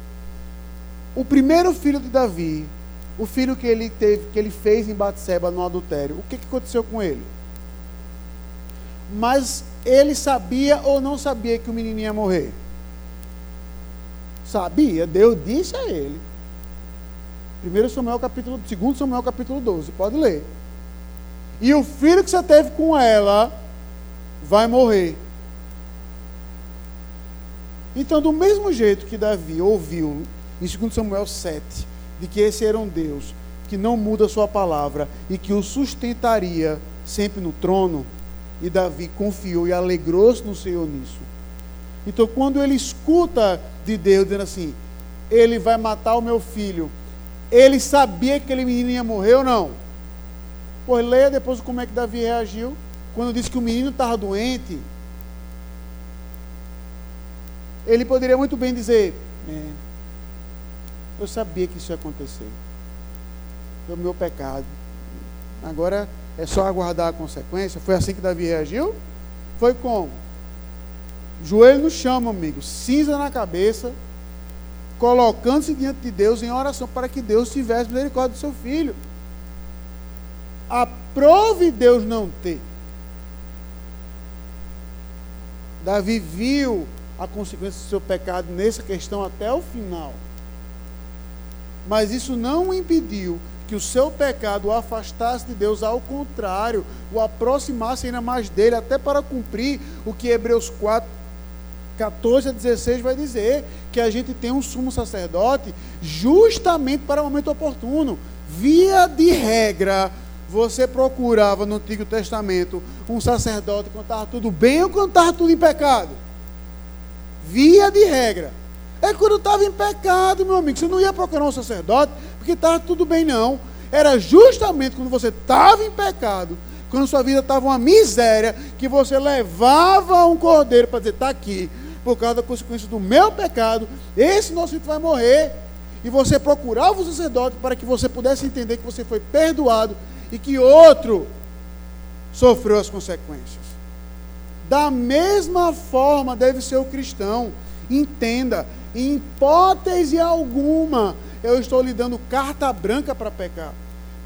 O primeiro filho de Davi, o filho que ele teve, que ele fez em Batseba no adultério, o que, que aconteceu com ele? Mas ele sabia ou não sabia que o menino ia morrer? Sabia, Deus disse a ele. 1 Samuel capítulo, 2 Samuel capítulo 12, pode ler. E o filho que você teve com ela vai morrer. Então, do mesmo jeito que Davi ouviu em 2 Samuel 7, de que esse era um Deus que não muda a sua palavra e que o sustentaria sempre no trono, e Davi confiou e alegrou-se no Senhor nisso. Então, quando ele escuta de Deus dizendo assim: Ele vai matar o meu filho, ele sabia que aquele menino ia morrer ou não? Pois leia depois como é que Davi reagiu. Quando disse que o menino estava doente, ele poderia muito bem dizer: é, Eu sabia que isso ia acontecer. Foi o meu pecado. Agora é só aguardar a consequência. Foi assim que Davi reagiu? Foi como? Joelho no chão, amigo, cinza na cabeça, colocando-se diante de Deus em oração para que Deus tivesse misericórdia do seu filho. Aprove Deus não ter. Davi viu a consequência do seu pecado nessa questão até o final. Mas isso não impediu que o seu pecado o afastasse de Deus, ao contrário, o aproximasse ainda mais dele, até para cumprir o que Hebreus 4, 14 a 16 vai dizer, que a gente tem um sumo sacerdote justamente para o momento oportuno. Via de regra, você procurava no Antigo Testamento um sacerdote quando estava tudo bem ou quando estava tudo em pecado? Via de regra. É quando estava em pecado, meu amigo. Você não ia procurar um sacerdote porque estava tudo bem, não. Era justamente quando você estava em pecado, quando sua vida estava uma miséria, que você levava um cordeiro para dizer: está aqui, por causa da consequência do meu pecado, esse nosso filho vai morrer. E você procurava o sacerdote para que você pudesse entender que você foi perdoado e que outro sofreu as consequências. Da mesma forma deve ser o cristão. Entenda, em hipótese alguma, eu estou lhe dando carta branca para pecar.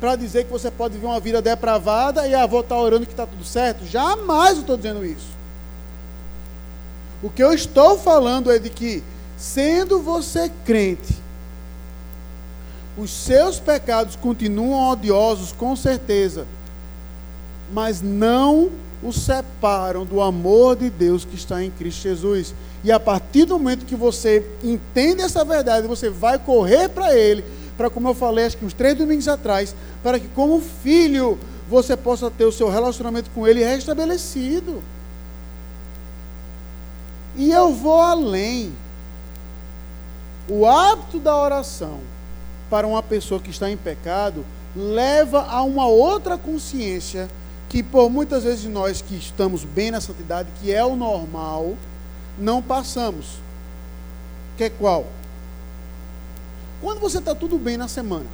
Para dizer que você pode viver uma vida depravada e a avó está orando que está tudo certo. Jamais eu estou dizendo isso. O que eu estou falando é de que, sendo você crente, os seus pecados continuam odiosos, com certeza, mas não os separam do amor de Deus que está em Cristo Jesus. E a partir do momento que você entende essa verdade, você vai correr para Ele, para como eu falei, acho que uns três domingos atrás, para que, como filho, você possa ter o seu relacionamento com Ele restabelecido. E eu vou além. O hábito da oração para uma pessoa que está em pecado leva a uma outra consciência que por muitas vezes nós que estamos bem na santidade, que é o normal, não passamos. Que é qual? Quando você está tudo bem na semana,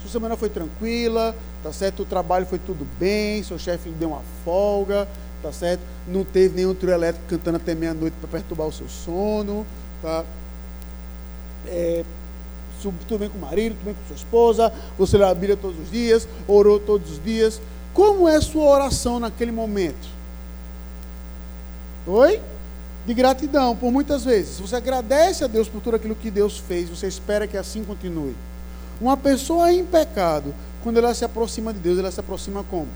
sua semana foi tranquila, tá certo? O trabalho foi tudo bem, seu chefe deu uma folga, tá certo? Não teve nenhum trio elétrico cantando até meia-noite para perturbar o seu sono, tá? É, tudo bem com o marido, tudo bem com sua esposa, você lê a Bíblia todos os dias, orou todos os dias. Como é sua oração naquele momento? Oi? De gratidão, por muitas vezes. Você agradece a Deus por tudo aquilo que Deus fez, você espera que assim continue. Uma pessoa em pecado, quando ela se aproxima de Deus, ela se aproxima como?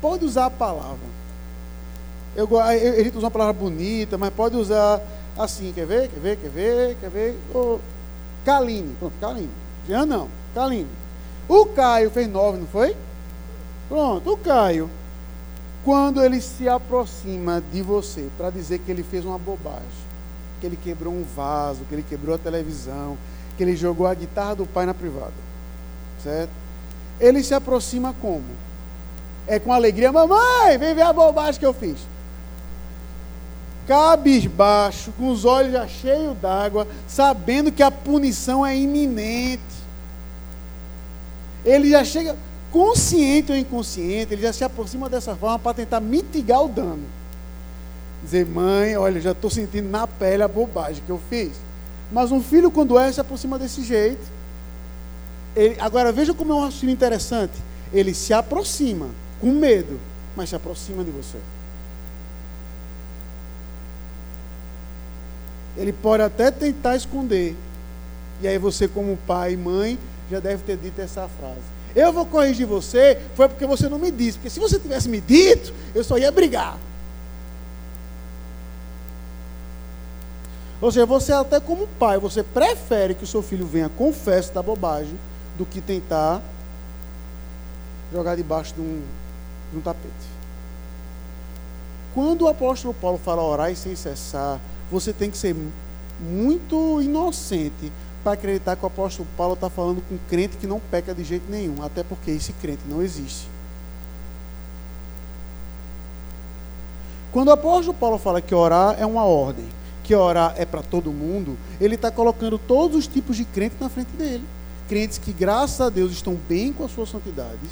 Pode usar a palavra. Eu, ele usa uma palavra bonita, mas pode usar assim, quer ver? Quer ver? Quer ver? Quer ver? Oh, Kaline, pronto, Kaline. Jean não, Kaline. O Caio fez nove, não foi? Pronto, o Caio, quando ele se aproxima de você para dizer que ele fez uma bobagem, que ele quebrou um vaso, que ele quebrou a televisão, que ele jogou a guitarra do pai na privada, certo? Ele se aproxima como? É com alegria, mamãe, vem ver a bobagem que eu fiz cabisbaixo, com os olhos já cheios d'água, sabendo que a punição é iminente. Ele já chega, consciente ou inconsciente, ele já se aproxima dessa forma para tentar mitigar o dano. Dizer, mãe, olha, já estou sentindo na pele a bobagem que eu fiz. Mas um filho, quando é, se aproxima desse jeito. Ele, agora, veja como é um raciocínio interessante. Ele se aproxima com medo, mas se aproxima de você. Ele pode até tentar esconder. E aí você, como pai e mãe, já deve ter dito essa frase. Eu vou corrigir você, foi porque você não me disse. Porque se você tivesse me dito, eu só ia brigar. Ou seja, você até como pai, você prefere que o seu filho venha confesse da bobagem do que tentar jogar debaixo de um, de um tapete. Quando o apóstolo Paulo fala orar e sem cessar, você tem que ser muito inocente para acreditar que o apóstolo Paulo está falando com um crente que não peca de jeito nenhum, até porque esse crente não existe. Quando o apóstolo Paulo fala que orar é uma ordem, que orar é para todo mundo, ele está colocando todos os tipos de crentes na frente dele. Crentes que, graças a Deus, estão bem com a sua santidade,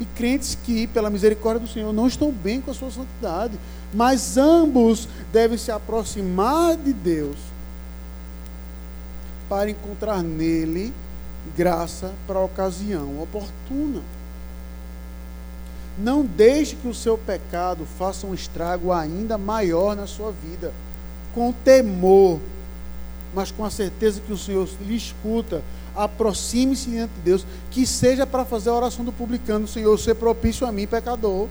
e crentes que, pela misericórdia do Senhor, não estão bem com a sua santidade. Mas ambos devem se aproximar de Deus para encontrar nele graça para a ocasião oportuna. Não deixe que o seu pecado faça um estrago ainda maior na sua vida. Com temor, mas com a certeza que o Senhor lhe escuta. Aproxime-se diante de Deus, que seja para fazer a oração do publicano, Senhor, ser propício a mim, pecador.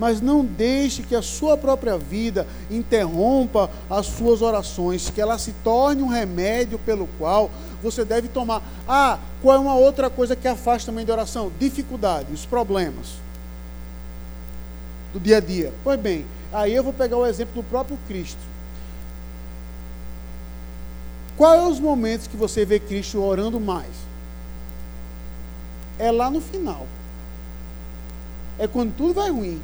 Mas não deixe que a sua própria vida interrompa as suas orações, que ela se torne um remédio pelo qual você deve tomar. Ah, qual é uma outra coisa que afasta também de oração? Dificuldade, os problemas do dia a dia. Pois bem, aí eu vou pegar o exemplo do próprio Cristo. Quais são os momentos que você vê Cristo orando mais? É lá no final. É quando tudo vai ruim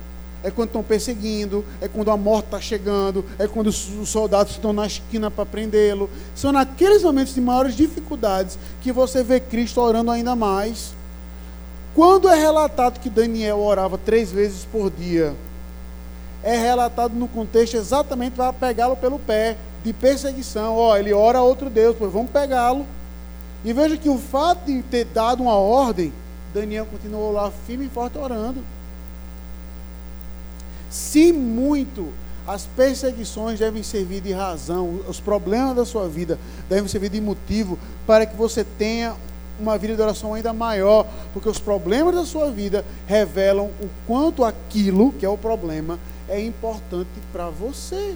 é quando estão perseguindo, é quando a morte está chegando, é quando os soldados estão na esquina para prendê-lo. São naqueles momentos de maiores dificuldades que você vê Cristo orando ainda mais. Quando é relatado que Daniel orava três vezes por dia, é relatado no contexto exatamente para pegá-lo pelo pé, de perseguição. Ó, ele ora a outro Deus, pois vamos pegá-lo. E veja que o fato de ter dado uma ordem, Daniel continuou lá firme e forte orando. Se muito, as perseguições devem servir de razão, os problemas da sua vida devem servir de motivo para que você tenha uma vida de oração ainda maior, porque os problemas da sua vida revelam o quanto aquilo que é o problema é importante para você.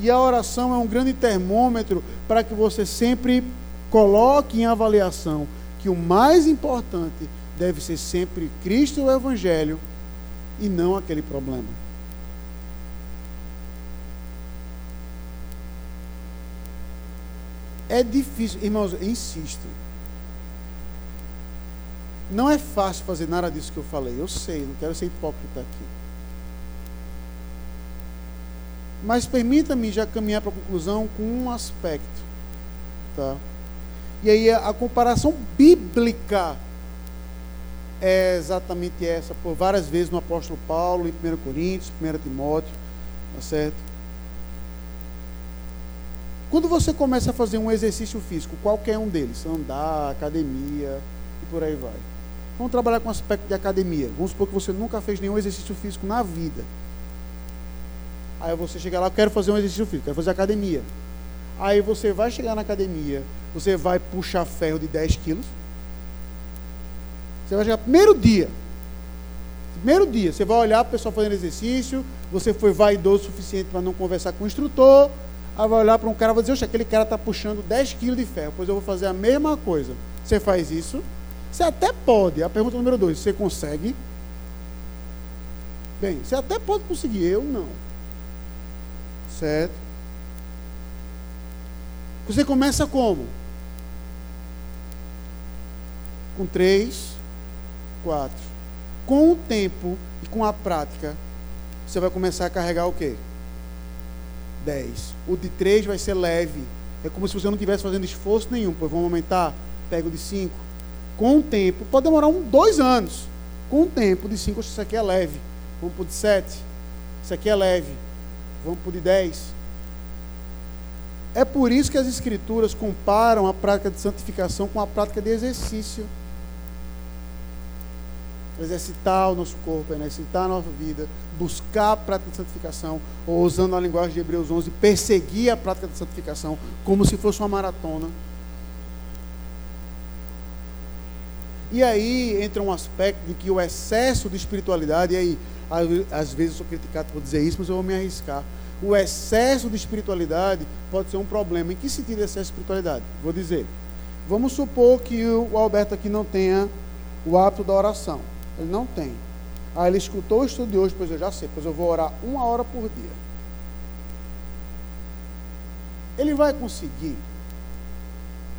E a oração é um grande termômetro para que você sempre coloque em avaliação que o mais importante deve ser sempre Cristo o Evangelho e não aquele problema. É difícil, irmãos, eu insisto. Não é fácil fazer nada disso que eu falei, eu sei, não quero ser hipócrita aqui. Mas permita-me já caminhar para a conclusão com um aspecto. Tá? E aí a comparação bíblica é exatamente essa, por várias vezes no apóstolo Paulo, em 1 Coríntios, 1 Timóteo, tá certo? Quando você começa a fazer um exercício físico, qualquer um deles, andar, academia e por aí vai. Vamos trabalhar com o aspecto de academia. Vamos supor que você nunca fez nenhum exercício físico na vida. Aí você chega lá, quero fazer um exercício físico, quero fazer academia. Aí você vai chegar na academia, você vai puxar ferro de 10 quilos você vai chegar primeiro dia. Primeiro dia, você vai olhar para o pessoal fazendo exercício, você foi vaidoso o suficiente para não conversar com o instrutor, aí vai olhar para um cara e vai dizer, oxe, aquele cara está puxando 10 quilos de ferro, pois eu vou fazer a mesma coisa. Você faz isso? Você até pode. A pergunta número dois, você consegue? Bem, você até pode conseguir, eu não. Certo? Você começa como? Com três, 4. Com o tempo e com a prática, você vai começar a carregar o quê? 10. O de 3 vai ser leve. É como se você não estivesse fazendo esforço nenhum. Pois vamos aumentar, pega o de 5. Com o tempo, pode demorar um, dois anos. Com o tempo, de 5, isso aqui é leve. Vamos para o de 7. Isso aqui é leve. Vamos para o de 10. É por isso que as escrituras comparam a prática de santificação com a prática de exercício exercitar o nosso corpo, exercitar a nossa vida, buscar a prática de santificação, ou usando a linguagem de Hebreus 11, perseguir a prática de santificação como se fosse uma maratona. E aí entra um aspecto de que o excesso de espiritualidade, e aí às vezes eu sou criticado por dizer isso, mas eu vou me arriscar. O excesso de espiritualidade pode ser um problema. Em que sentido é excesso de espiritualidade? Vou dizer. Vamos supor que o Alberto aqui não tenha o hábito da oração. Ele não tem. Aí ele escutou o estudo de hoje, pois eu já sei, pois eu vou orar uma hora por dia. Ele vai conseguir.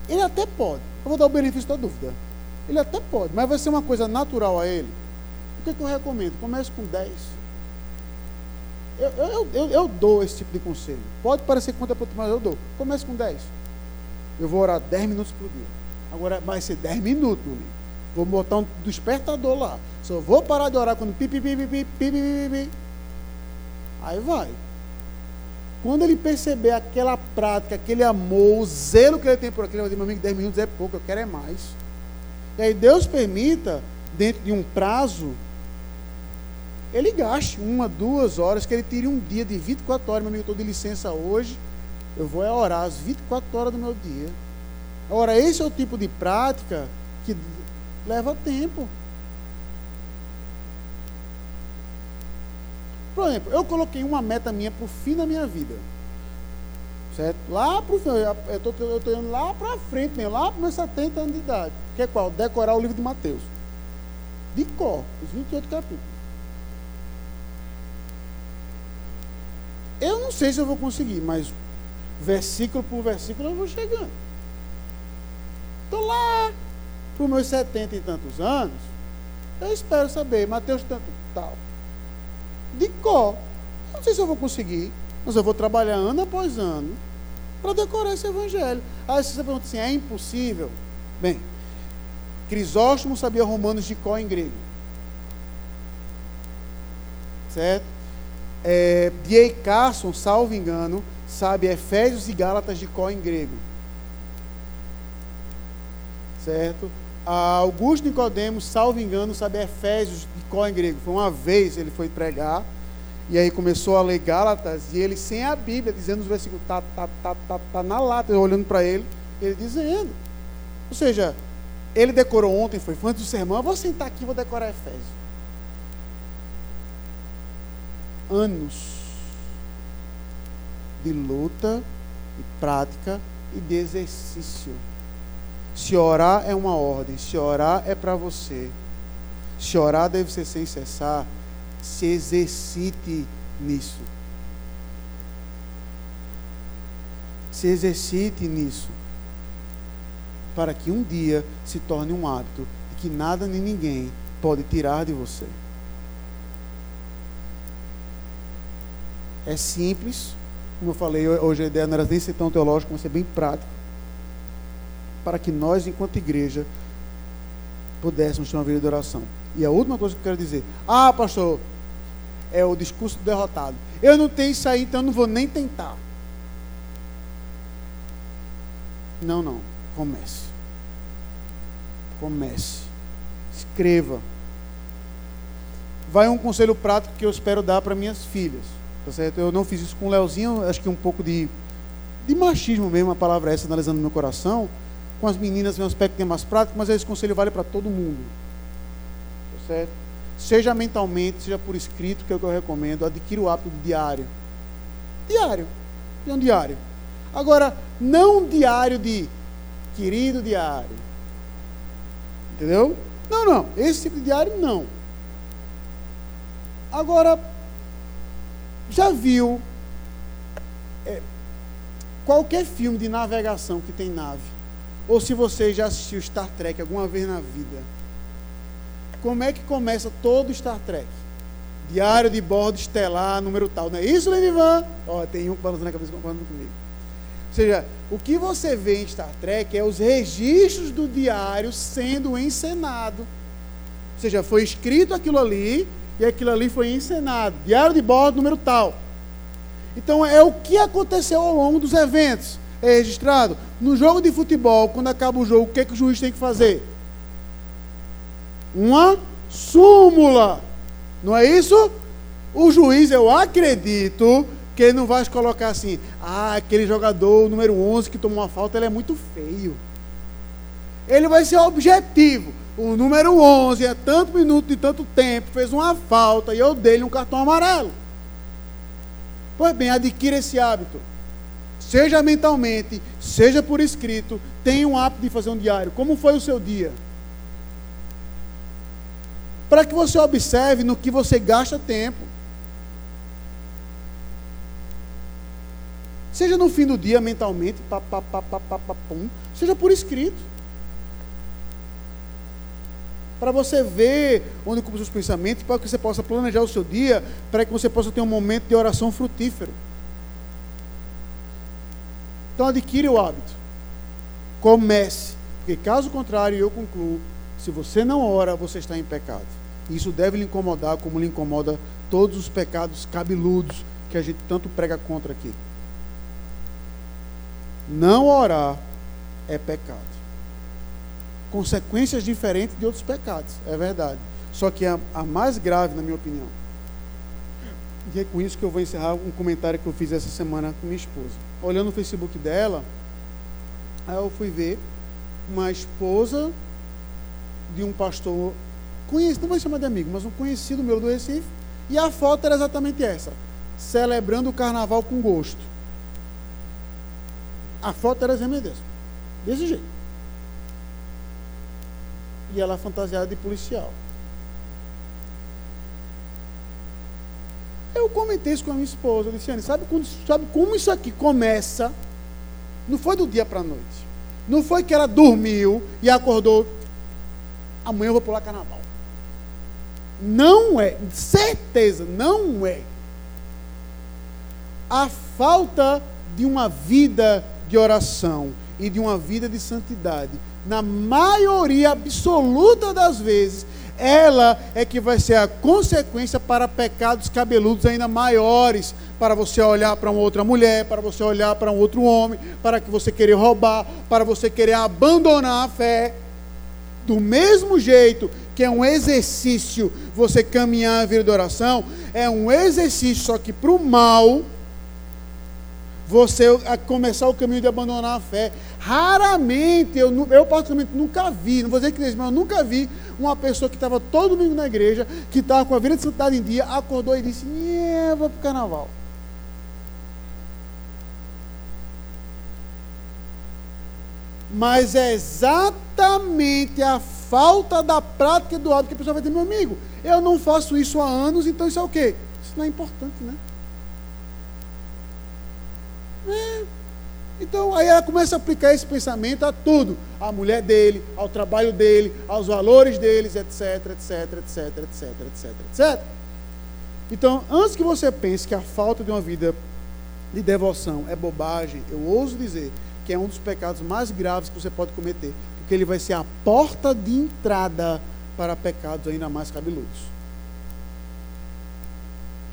Ele até pode. Eu vou dar o benefício da dúvida. Ele até pode, mas vai ser uma coisa natural a ele. O que, que eu recomendo? Comece com 10. Eu, eu, eu, eu, dou esse tipo de conselho. Pode parecer para mas eu dou. Comece com 10. Eu vou orar 10 minutos por dia. Agora vai ser 10 minutos, meu amigo. Vou botar um despertador lá. Só vou parar de orar quando pipi, pipi, pipi, pipi, pipi. Aí vai. Quando ele perceber aquela prática, aquele amor, o zelo que ele tem por aquilo, ele vai dizer, meu amigo, 10 minutos é pouco, eu quero é mais. E aí Deus permita, dentro de um prazo, ele gaste uma, duas horas, que ele tire um dia de 24 horas, meu amigo, estou de licença hoje, eu vou é orar as 24 horas do meu dia. Ora, esse é o tipo de prática que leva tempo. Por exemplo, eu coloquei uma meta minha para o fim da minha vida. Certo? Lá para eu estou indo lá para frente mesmo, lá para meus 70 anos de idade. Que é qual? Decorar o livro de Mateus. De cor, os 28 capítulos. Eu não sei se eu vou conseguir, mas versículo por versículo eu vou chegando. Estou lá, para os meus 70 e tantos anos, eu espero saber, Mateus tanto tal. De cor. Não sei se eu vou conseguir, mas eu vou trabalhar ano após ano para decorar esse evangelho. Aí você pergunta assim, é impossível? Bem, Crisóstomo sabia romanos de cor em grego. Certo? É, D.A. Carson, salvo engano, sabe Efésios e Gálatas de cor em grego. Certo? Augusto Nicodemos, salvo engano, sabe Efésios de cor em grego. Foi uma vez ele foi pregar, e aí começou a ler Gálatas, e ele sem a Bíblia, dizendo os versículos, tá, tá, tá, tá, tá na lata, olhando para ele, ele dizendo. Ou seja, ele decorou ontem, foi antes do sermão, eu vou sentar aqui vou decorar Efésios. Anos de luta, de prática e de exercício. Se orar é uma ordem, se orar é para você. Se orar deve ser sem cessar. Se exercite nisso. Se exercite nisso. Para que um dia se torne um hábito de que nada nem ninguém pode tirar de você. É simples, como eu falei, hoje a ideia não era nem ser tão teológica, mas ser bem prático para que nós, enquanto igreja, pudéssemos ter uma vida de oração. E a última coisa que eu quero dizer: ah, pastor, é o discurso do derrotado. Eu não tenho isso aí, então eu não vou nem tentar. Não, não. Comece. Comece. Escreva. Vai um conselho prático que eu espero dar para minhas filhas. Tá certo? Eu não fiz isso com o Leozinho, acho que um pouco de, de machismo mesmo, a palavra é essa, analisando no meu coração com as meninas vem um aspecto que é mais prático, mas esse conselho vale para todo mundo. Tá certo? Seja mentalmente, seja por escrito, que é o que eu recomendo, adquira o hábito de diário. Diário. É um diário. Agora, não um diário de querido diário. Entendeu? Não, não. Esse tipo de diário, não. Agora, já viu é, qualquer filme de navegação que tem nave? Ou se você já assistiu Star Trek alguma vez na vida, como é que começa todo Star Trek? Diário de bordo estelar, número tal. Não é isso, Lenivan? Ó, tem um balançando na cabeça concordando comigo. Ou seja, o que você vê em Star Trek é os registros do diário sendo encenado. Ou seja, foi escrito aquilo ali e aquilo ali foi encenado. Diário de bordo, número tal. Então é o que aconteceu ao longo dos eventos é registrado. No jogo de futebol, quando acaba o jogo, o que, é que o juiz tem que fazer? Uma súmula. Não é isso? O juiz, eu acredito que ele não vai colocar assim: ah, aquele jogador número 11 que tomou uma falta, ele é muito feio. Ele vai ser objetivo. O número 11 é tanto minuto de tanto tempo, fez uma falta e eu dei-lhe um cartão amarelo. Pois bem, adquira esse hábito seja mentalmente, seja por escrito, tenha um hábito de fazer um diário. Como foi o seu dia? Para que você observe no que você gasta tempo. Seja no fim do dia mentalmente, pá, pá, pá, pá, pá, pá, pum, seja por escrito. Para você ver onde ocupam os seus pensamentos, para que você possa planejar o seu dia, para que você possa ter um momento de oração frutífero. Então adquire o hábito. Comece. Porque caso contrário, eu concluo, se você não ora, você está em pecado. Isso deve lhe incomodar como lhe incomoda todos os pecados cabeludos que a gente tanto prega contra aqui. Não orar é pecado. consequências diferentes de outros pecados, é verdade. Só que a, a mais grave, na minha opinião, e é com isso que eu vou encerrar um comentário que eu fiz essa semana com minha esposa. Olhando no Facebook dela, aí eu fui ver uma esposa de um pastor conhecido, não vou chamar de amigo, mas um conhecido meu do Recife, e a foto era exatamente essa, celebrando o carnaval com gosto. A foto era exatamente dessa, desse jeito. E ela fantasiada de policial. Eu comentei isso com a minha esposa. Anne, sabe, quando, sabe como isso aqui começa? Não foi do dia para a noite. Não foi que ela dormiu e acordou. Amanhã eu vou pular carnaval. Não é. Certeza, não é. A falta de uma vida de oração e de uma vida de santidade, na maioria absoluta das vezes, ela é que vai ser a consequência para pecados cabeludos ainda maiores, para você olhar para uma outra mulher, para você olhar para um outro homem, para que você querer roubar, para você querer abandonar a fé. Do mesmo jeito que é um exercício você caminhar a vida de oração, é um exercício só que para o mal, você começar o caminho de abandonar a fé. Raramente, eu, eu particularmente nunca vi, não vou dizer que mas eu nunca vi uma pessoa que estava todo domingo na igreja, que estava com a vida de santidade em dia, acordou e disse: vou para o carnaval. Mas é exatamente a falta da prática do hábito que a pessoa vai ter, meu amigo. Eu não faço isso há anos, então isso é o quê? Isso não é importante, né? É. Então, aí ela começa a aplicar esse pensamento a tudo, à mulher dele, ao trabalho dele, aos valores deles, etc, etc, etc, etc, etc, etc. Então, antes que você pense que a falta de uma vida de devoção é bobagem, eu ouso dizer que é um dos pecados mais graves que você pode cometer, porque ele vai ser a porta de entrada para pecados ainda mais cabeludos.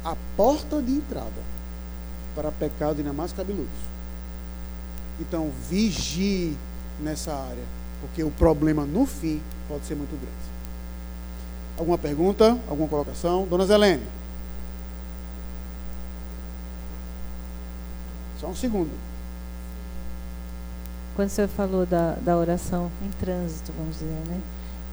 A porta de entrada para pecados ainda mais cabeludos. Então, vigie nessa área, porque o problema no fim pode ser muito grande. Alguma pergunta? Alguma colocação? Dona Zelene. Só um segundo. Quando o senhor falou da, da oração em trânsito, vamos dizer, né?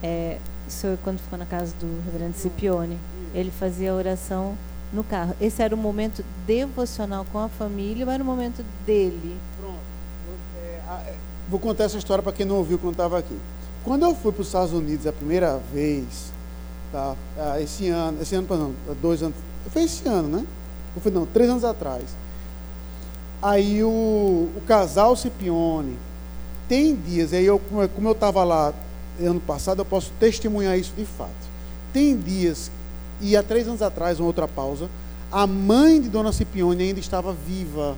É, o senhor, quando ficou na casa do reverendo Cipione, ele fazia a oração no carro. Esse era o momento devocional com a família ou era o momento dele? Pronto. É, é, vou contar essa história para quem não ouviu quando estava aqui. Quando eu fui para os Estados Unidos a primeira vez, tá, ah, esse ano, esse ano, não, dois anos, foi esse ano, né? Não, três anos atrás. Aí o, o casal Cipione, tem dias, aí eu, como eu estava lá ano passado, eu posso testemunhar isso de fato. Tem dias e há três anos atrás, uma outra pausa, a mãe de Dona Cipione ainda estava viva.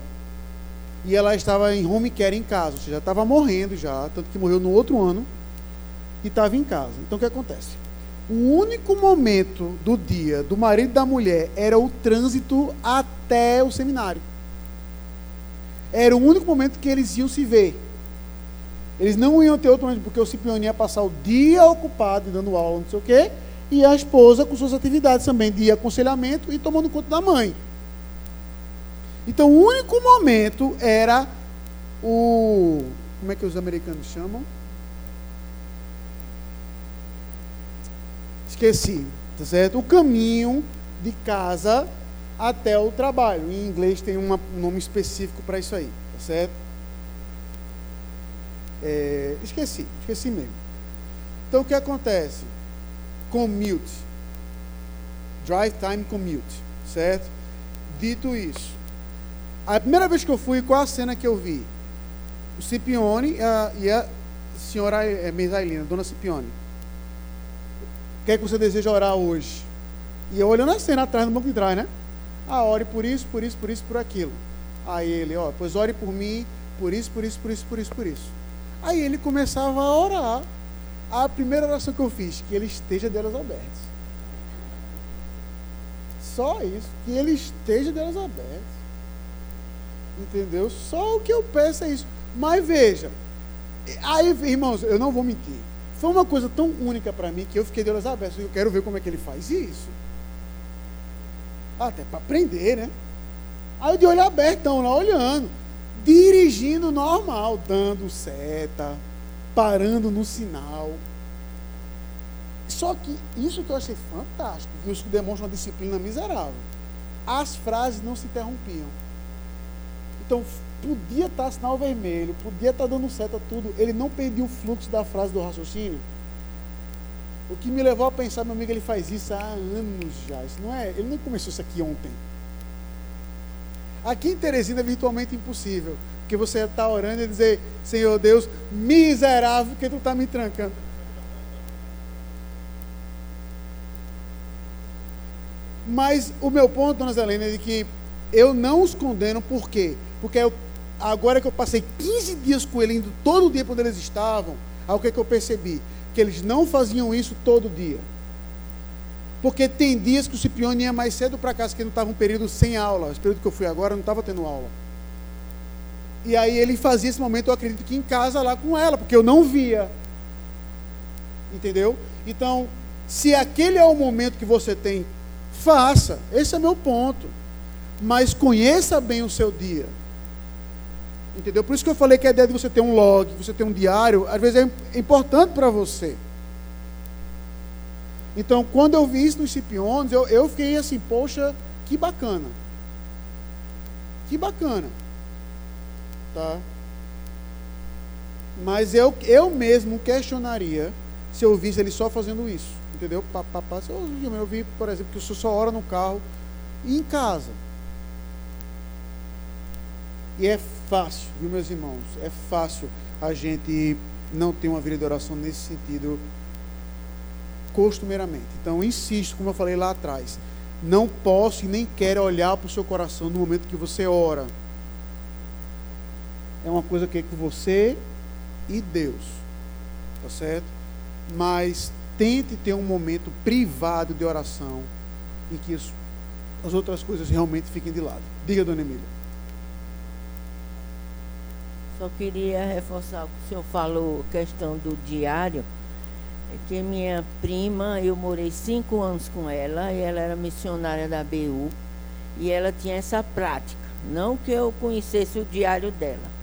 E ela estava em home care em casa, ou seja, estava morrendo já, tanto que morreu no outro ano, e estava em casa. Então o que acontece? O único momento do dia do marido e da mulher era o trânsito até o seminário. Era o único momento que eles iam se ver. Eles não iam ter outro momento, porque o Cipione ia passar o dia ocupado, dando aula, não sei o quê, e a esposa com suas atividades também de aconselhamento e tomando conta da mãe. Então, o único momento era o. Como é que os americanos chamam? Esqueci, tá certo? O caminho de casa até o trabalho. Em inglês tem uma, um nome específico para isso aí, tá certo? É, esqueci, esqueci mesmo. Então, o que acontece? Commute. Drive time commute, certo? Dito isso, a primeira vez que eu fui, qual a cena que eu vi? O Cipione e a, e a senhora é, dona Cipione. O que é que você deseja orar hoje? E eu olhando a cena atrás, no banco de trás, né? Ah, ore por isso, por isso, por isso, por aquilo. Aí ele, ó, pois ore por mim, por isso, por isso, por isso, por isso, por isso. Aí ele começava a orar a primeira oração que eu fiz, que ele esteja de abertos. Só isso, que ele esteja de abertos. Entendeu? Só o que eu peço é isso. Mas veja, aí, irmãos, eu não vou mentir. Foi uma coisa tão única para mim que eu fiquei de olhos abertos. Eu quero ver como é que ele faz isso. Até para aprender, né? Aí de olho aberto, lá olhando. Dirigindo normal, dando seta, parando no sinal. Só que isso que eu achei fantástico, viu? Isso que demonstra uma disciplina miserável. As frases não se interrompiam. Então, podia estar sinal vermelho, podia estar dando seta, tudo. Ele não perdia o fluxo da frase do raciocínio. O que me levou a pensar, meu amigo, ele faz isso há anos já. Isso não é, ele não começou isso aqui ontem. Aqui em Teresina é virtualmente impossível. Porque você está orando e dizer, Senhor Deus, miserável, que tu está me trancando. Mas o meu ponto, dona Zelena, é de que eu não os condeno, por quê? Porque eu, agora que eu passei 15 dias com ele, indo todo dia quando eles estavam, aí o que, que eu percebi? Que eles não faziam isso todo dia. Porque tem dias que o Cipione ia mais cedo para casa, que não estava um período sem aula. Esse período que eu fui agora não estava tendo aula. E aí ele fazia esse momento, eu acredito que em casa lá com ela, porque eu não via. Entendeu? Então, se aquele é o momento que você tem Faça, esse é meu ponto. Mas conheça bem o seu dia. Entendeu? Por isso que eu falei que a ideia de você ter um log, você ter um diário, às vezes é importante para você. Então, quando eu vi isso nos Cipiones, eu, eu fiquei assim, poxa, que bacana. Que bacana. Tá? Mas eu, eu mesmo questionaria se eu visse ele só fazendo isso. Entendeu? Papapá. Eu, eu vi, por exemplo, que o senhor só ora no carro e em casa. E é fácil, viu, meus irmãos? É fácil a gente não ter uma vida de oração nesse sentido costumeiramente. Então, insisto, como eu falei lá atrás, não posso e nem quero olhar para o seu coração no momento que você ora. É uma coisa que é com você e Deus. Tá certo? Mas tente ter um momento privado de oração em que as outras coisas realmente fiquem de lado. Diga, dona Emília. Só queria reforçar o que o senhor falou, questão do diário. É que minha prima, eu morei cinco anos com ela, e ela era missionária da BU, e ela tinha essa prática. Não que eu conhecesse o diário dela,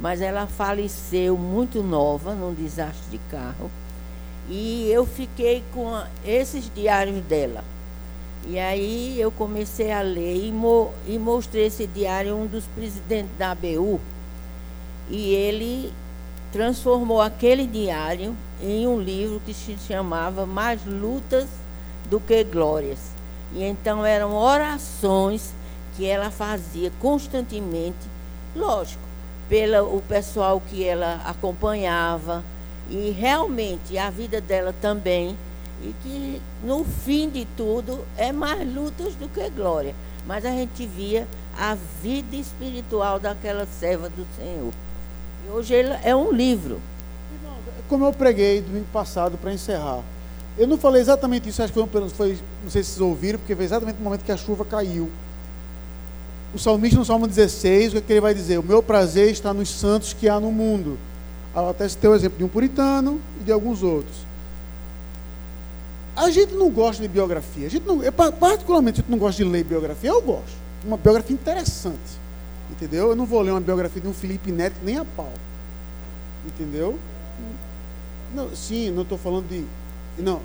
mas ela faleceu muito nova num desastre de carro e eu fiquei com esses diários dela. E aí eu comecei a ler e, mo e mostrei esse diário a um dos presidentes da ABU. E ele transformou aquele diário em um livro que se chamava Mais Lutas do que Glórias. E então eram orações que ela fazia constantemente, lógico, pelo pessoal que ela acompanhava, e realmente a vida dela também, e que no fim de tudo é mais lutas do que glória. Mas a gente via a vida espiritual daquela serva do Senhor. E hoje ele é um livro. Como eu preguei domingo passado para encerrar. Eu não falei exatamente isso, acho que foi, foi, não sei se vocês ouviram, porque foi exatamente no momento que a chuva caiu. O salmista no Salmo 16, o que, é que ele vai dizer? O meu prazer está nos santos que há no mundo até ter o exemplo de um puritano e de alguns outros. A gente não gosta de biografia. A gente não, eu, particularmente, a gente não gosta de ler biografia. Eu gosto. Uma biografia interessante. Entendeu? Eu não vou ler uma biografia de um Felipe Neto nem a pau. Entendeu? Não, sim, não estou falando de. Não.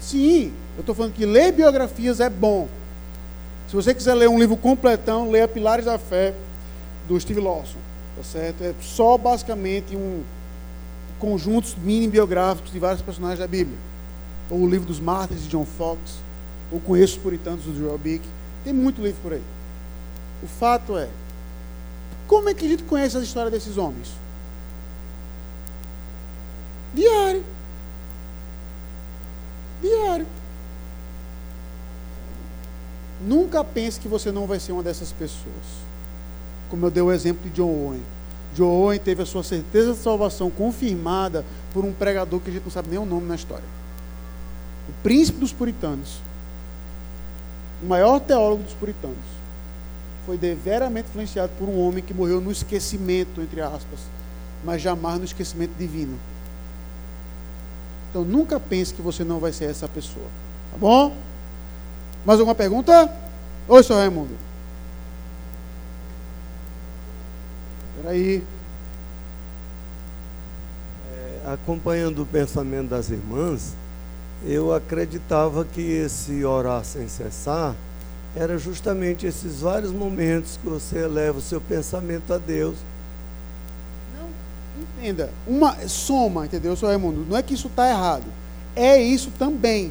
Sim, eu estou falando que ler biografias é bom. Se você quiser ler um livro completão, leia Pilares da Fé, do Steve Lawson. Tá certo? É só basicamente um conjuntos mini biográficos de vários personagens da Bíblia. Ou o livro dos mártires de John Fox, ou Conheço os Puritanos do Joel Bick. Tem muito livro por aí. O fato é, como é que a gente conhece as histórias desses homens? Diário. Diário. Nunca pense que você não vai ser uma dessas pessoas como eu dei o exemplo de John Owen. John Owen teve a sua certeza de salvação confirmada por um pregador que a gente não sabe nem o nome na história. O príncipe dos puritanos, o maior teólogo dos puritanos, foi deveramente influenciado por um homem que morreu no esquecimento, entre aspas, mas jamais no esquecimento divino. Então nunca pense que você não vai ser essa pessoa. Tá bom? Mais alguma pergunta? Oi, senhor Raimundo. Espera aí. É, acompanhando o pensamento das irmãs, eu acreditava que esse orar sem cessar era justamente esses vários momentos que você eleva o seu pensamento a Deus. Não, entenda. Uma soma, entendeu, senhor Raimundo? Não é que isso está errado. É isso também.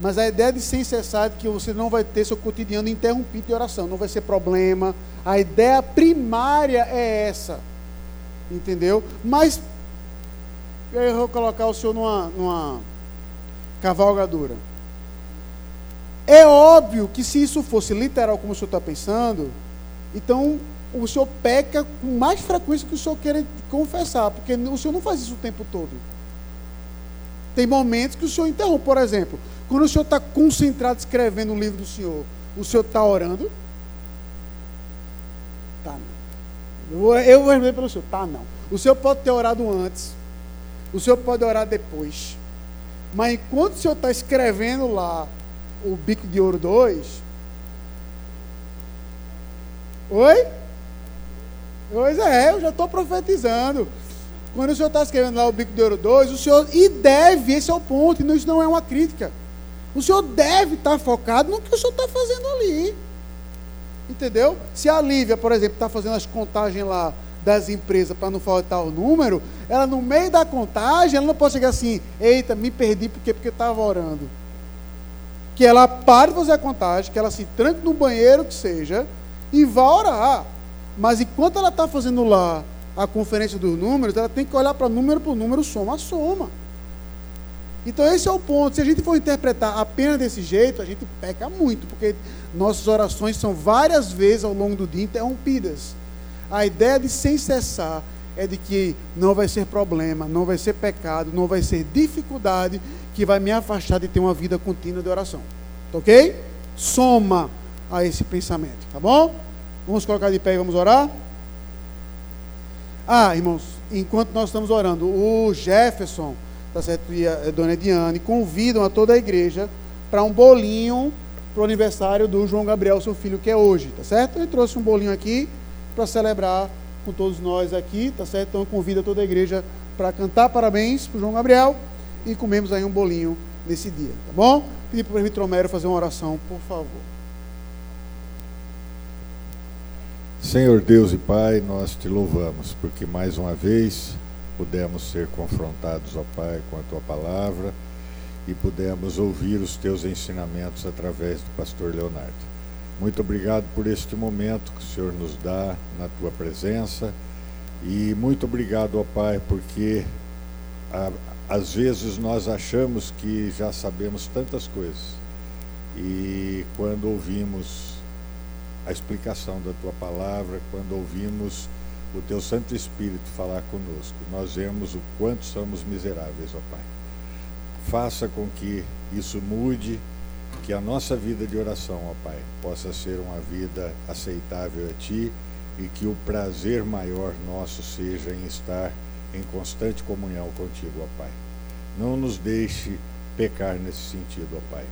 Mas a ideia de sem cessar é que você não vai ter seu cotidiano interrompido de oração, não vai ser problema. A ideia primária é essa. Entendeu? Mas eu vou colocar o senhor numa, numa cavalgadura. É óbvio que se isso fosse literal como o senhor está pensando, então o senhor peca com mais frequência que o senhor quer confessar, porque o senhor não faz isso o tempo todo. Tem momentos que o senhor interrompe, por exemplo, quando o senhor está concentrado escrevendo o livro do senhor, o senhor está orando? Tá não. Eu vou responder pelo senhor, tá não. O senhor pode ter orado antes, o senhor pode orar depois, mas enquanto o senhor está escrevendo lá o Bico de Ouro 2, oi? Pois é, eu já estou profetizando. Quando o senhor está escrevendo lá o Bico de Ouro 2, o senhor, e deve, esse é o ponto, e isso não é uma crítica. O senhor deve estar focado no que o senhor está fazendo ali. Entendeu? Se a Lívia, por exemplo, está fazendo as contagens lá das empresas para não faltar o número, ela no meio da contagem, ela não pode chegar assim, eita, me perdi porque porque estava orando. Que ela pare de fazer a contagem, que ela se tranque no banheiro, que seja, e vá orar. Mas enquanto ela está fazendo lá a conferência dos números, ela tem que olhar para número por número, soma a soma. Então esse é o ponto. Se a gente for interpretar apenas desse jeito, a gente peca muito, porque nossas orações são várias vezes ao longo do dia interrompidas. A ideia de sem cessar é de que não vai ser problema, não vai ser pecado, não vai ser dificuldade que vai me afastar de ter uma vida contínua de oração. Tá ok? Soma a esse pensamento, tá bom? Vamos colocar de pé e vamos orar? Ah, irmãos, enquanto nós estamos orando, o Jefferson, tá certo? E a dona Ediane convidam a toda a igreja para um bolinho para o aniversário do João Gabriel, seu filho, que é hoje, tá certo? Ele trouxe um bolinho aqui para celebrar com todos nós aqui, tá certo? Então convida toda a igreja para cantar parabéns para o João Gabriel e comemos aí um bolinho nesse dia, tá bom? Pedir para o presbítero Romero fazer uma oração, por favor. Senhor Deus e Pai, nós te louvamos, porque mais uma vez pudemos ser confrontados, ó Pai, com a tua palavra e pudemos ouvir os teus ensinamentos através do pastor Leonardo. Muito obrigado por este momento que o Senhor nos dá na tua presença e muito obrigado, ó Pai, porque a, às vezes nós achamos que já sabemos tantas coisas e quando ouvimos a explicação da tua palavra, quando ouvimos o teu Santo Espírito falar conosco, nós vemos o quanto somos miseráveis, ó Pai. Faça com que isso mude, que a nossa vida de oração, ó Pai, possa ser uma vida aceitável a Ti e que o prazer maior nosso seja em estar em constante comunhão contigo, ó Pai. Não nos deixe pecar nesse sentido, ó Pai.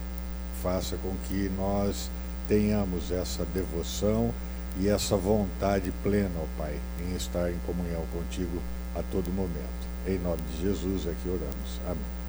Faça com que nós tenhamos essa devoção e essa vontade plena, ó Pai, em estar em comunhão contigo a todo momento. Em nome de Jesus é que oramos. Amém.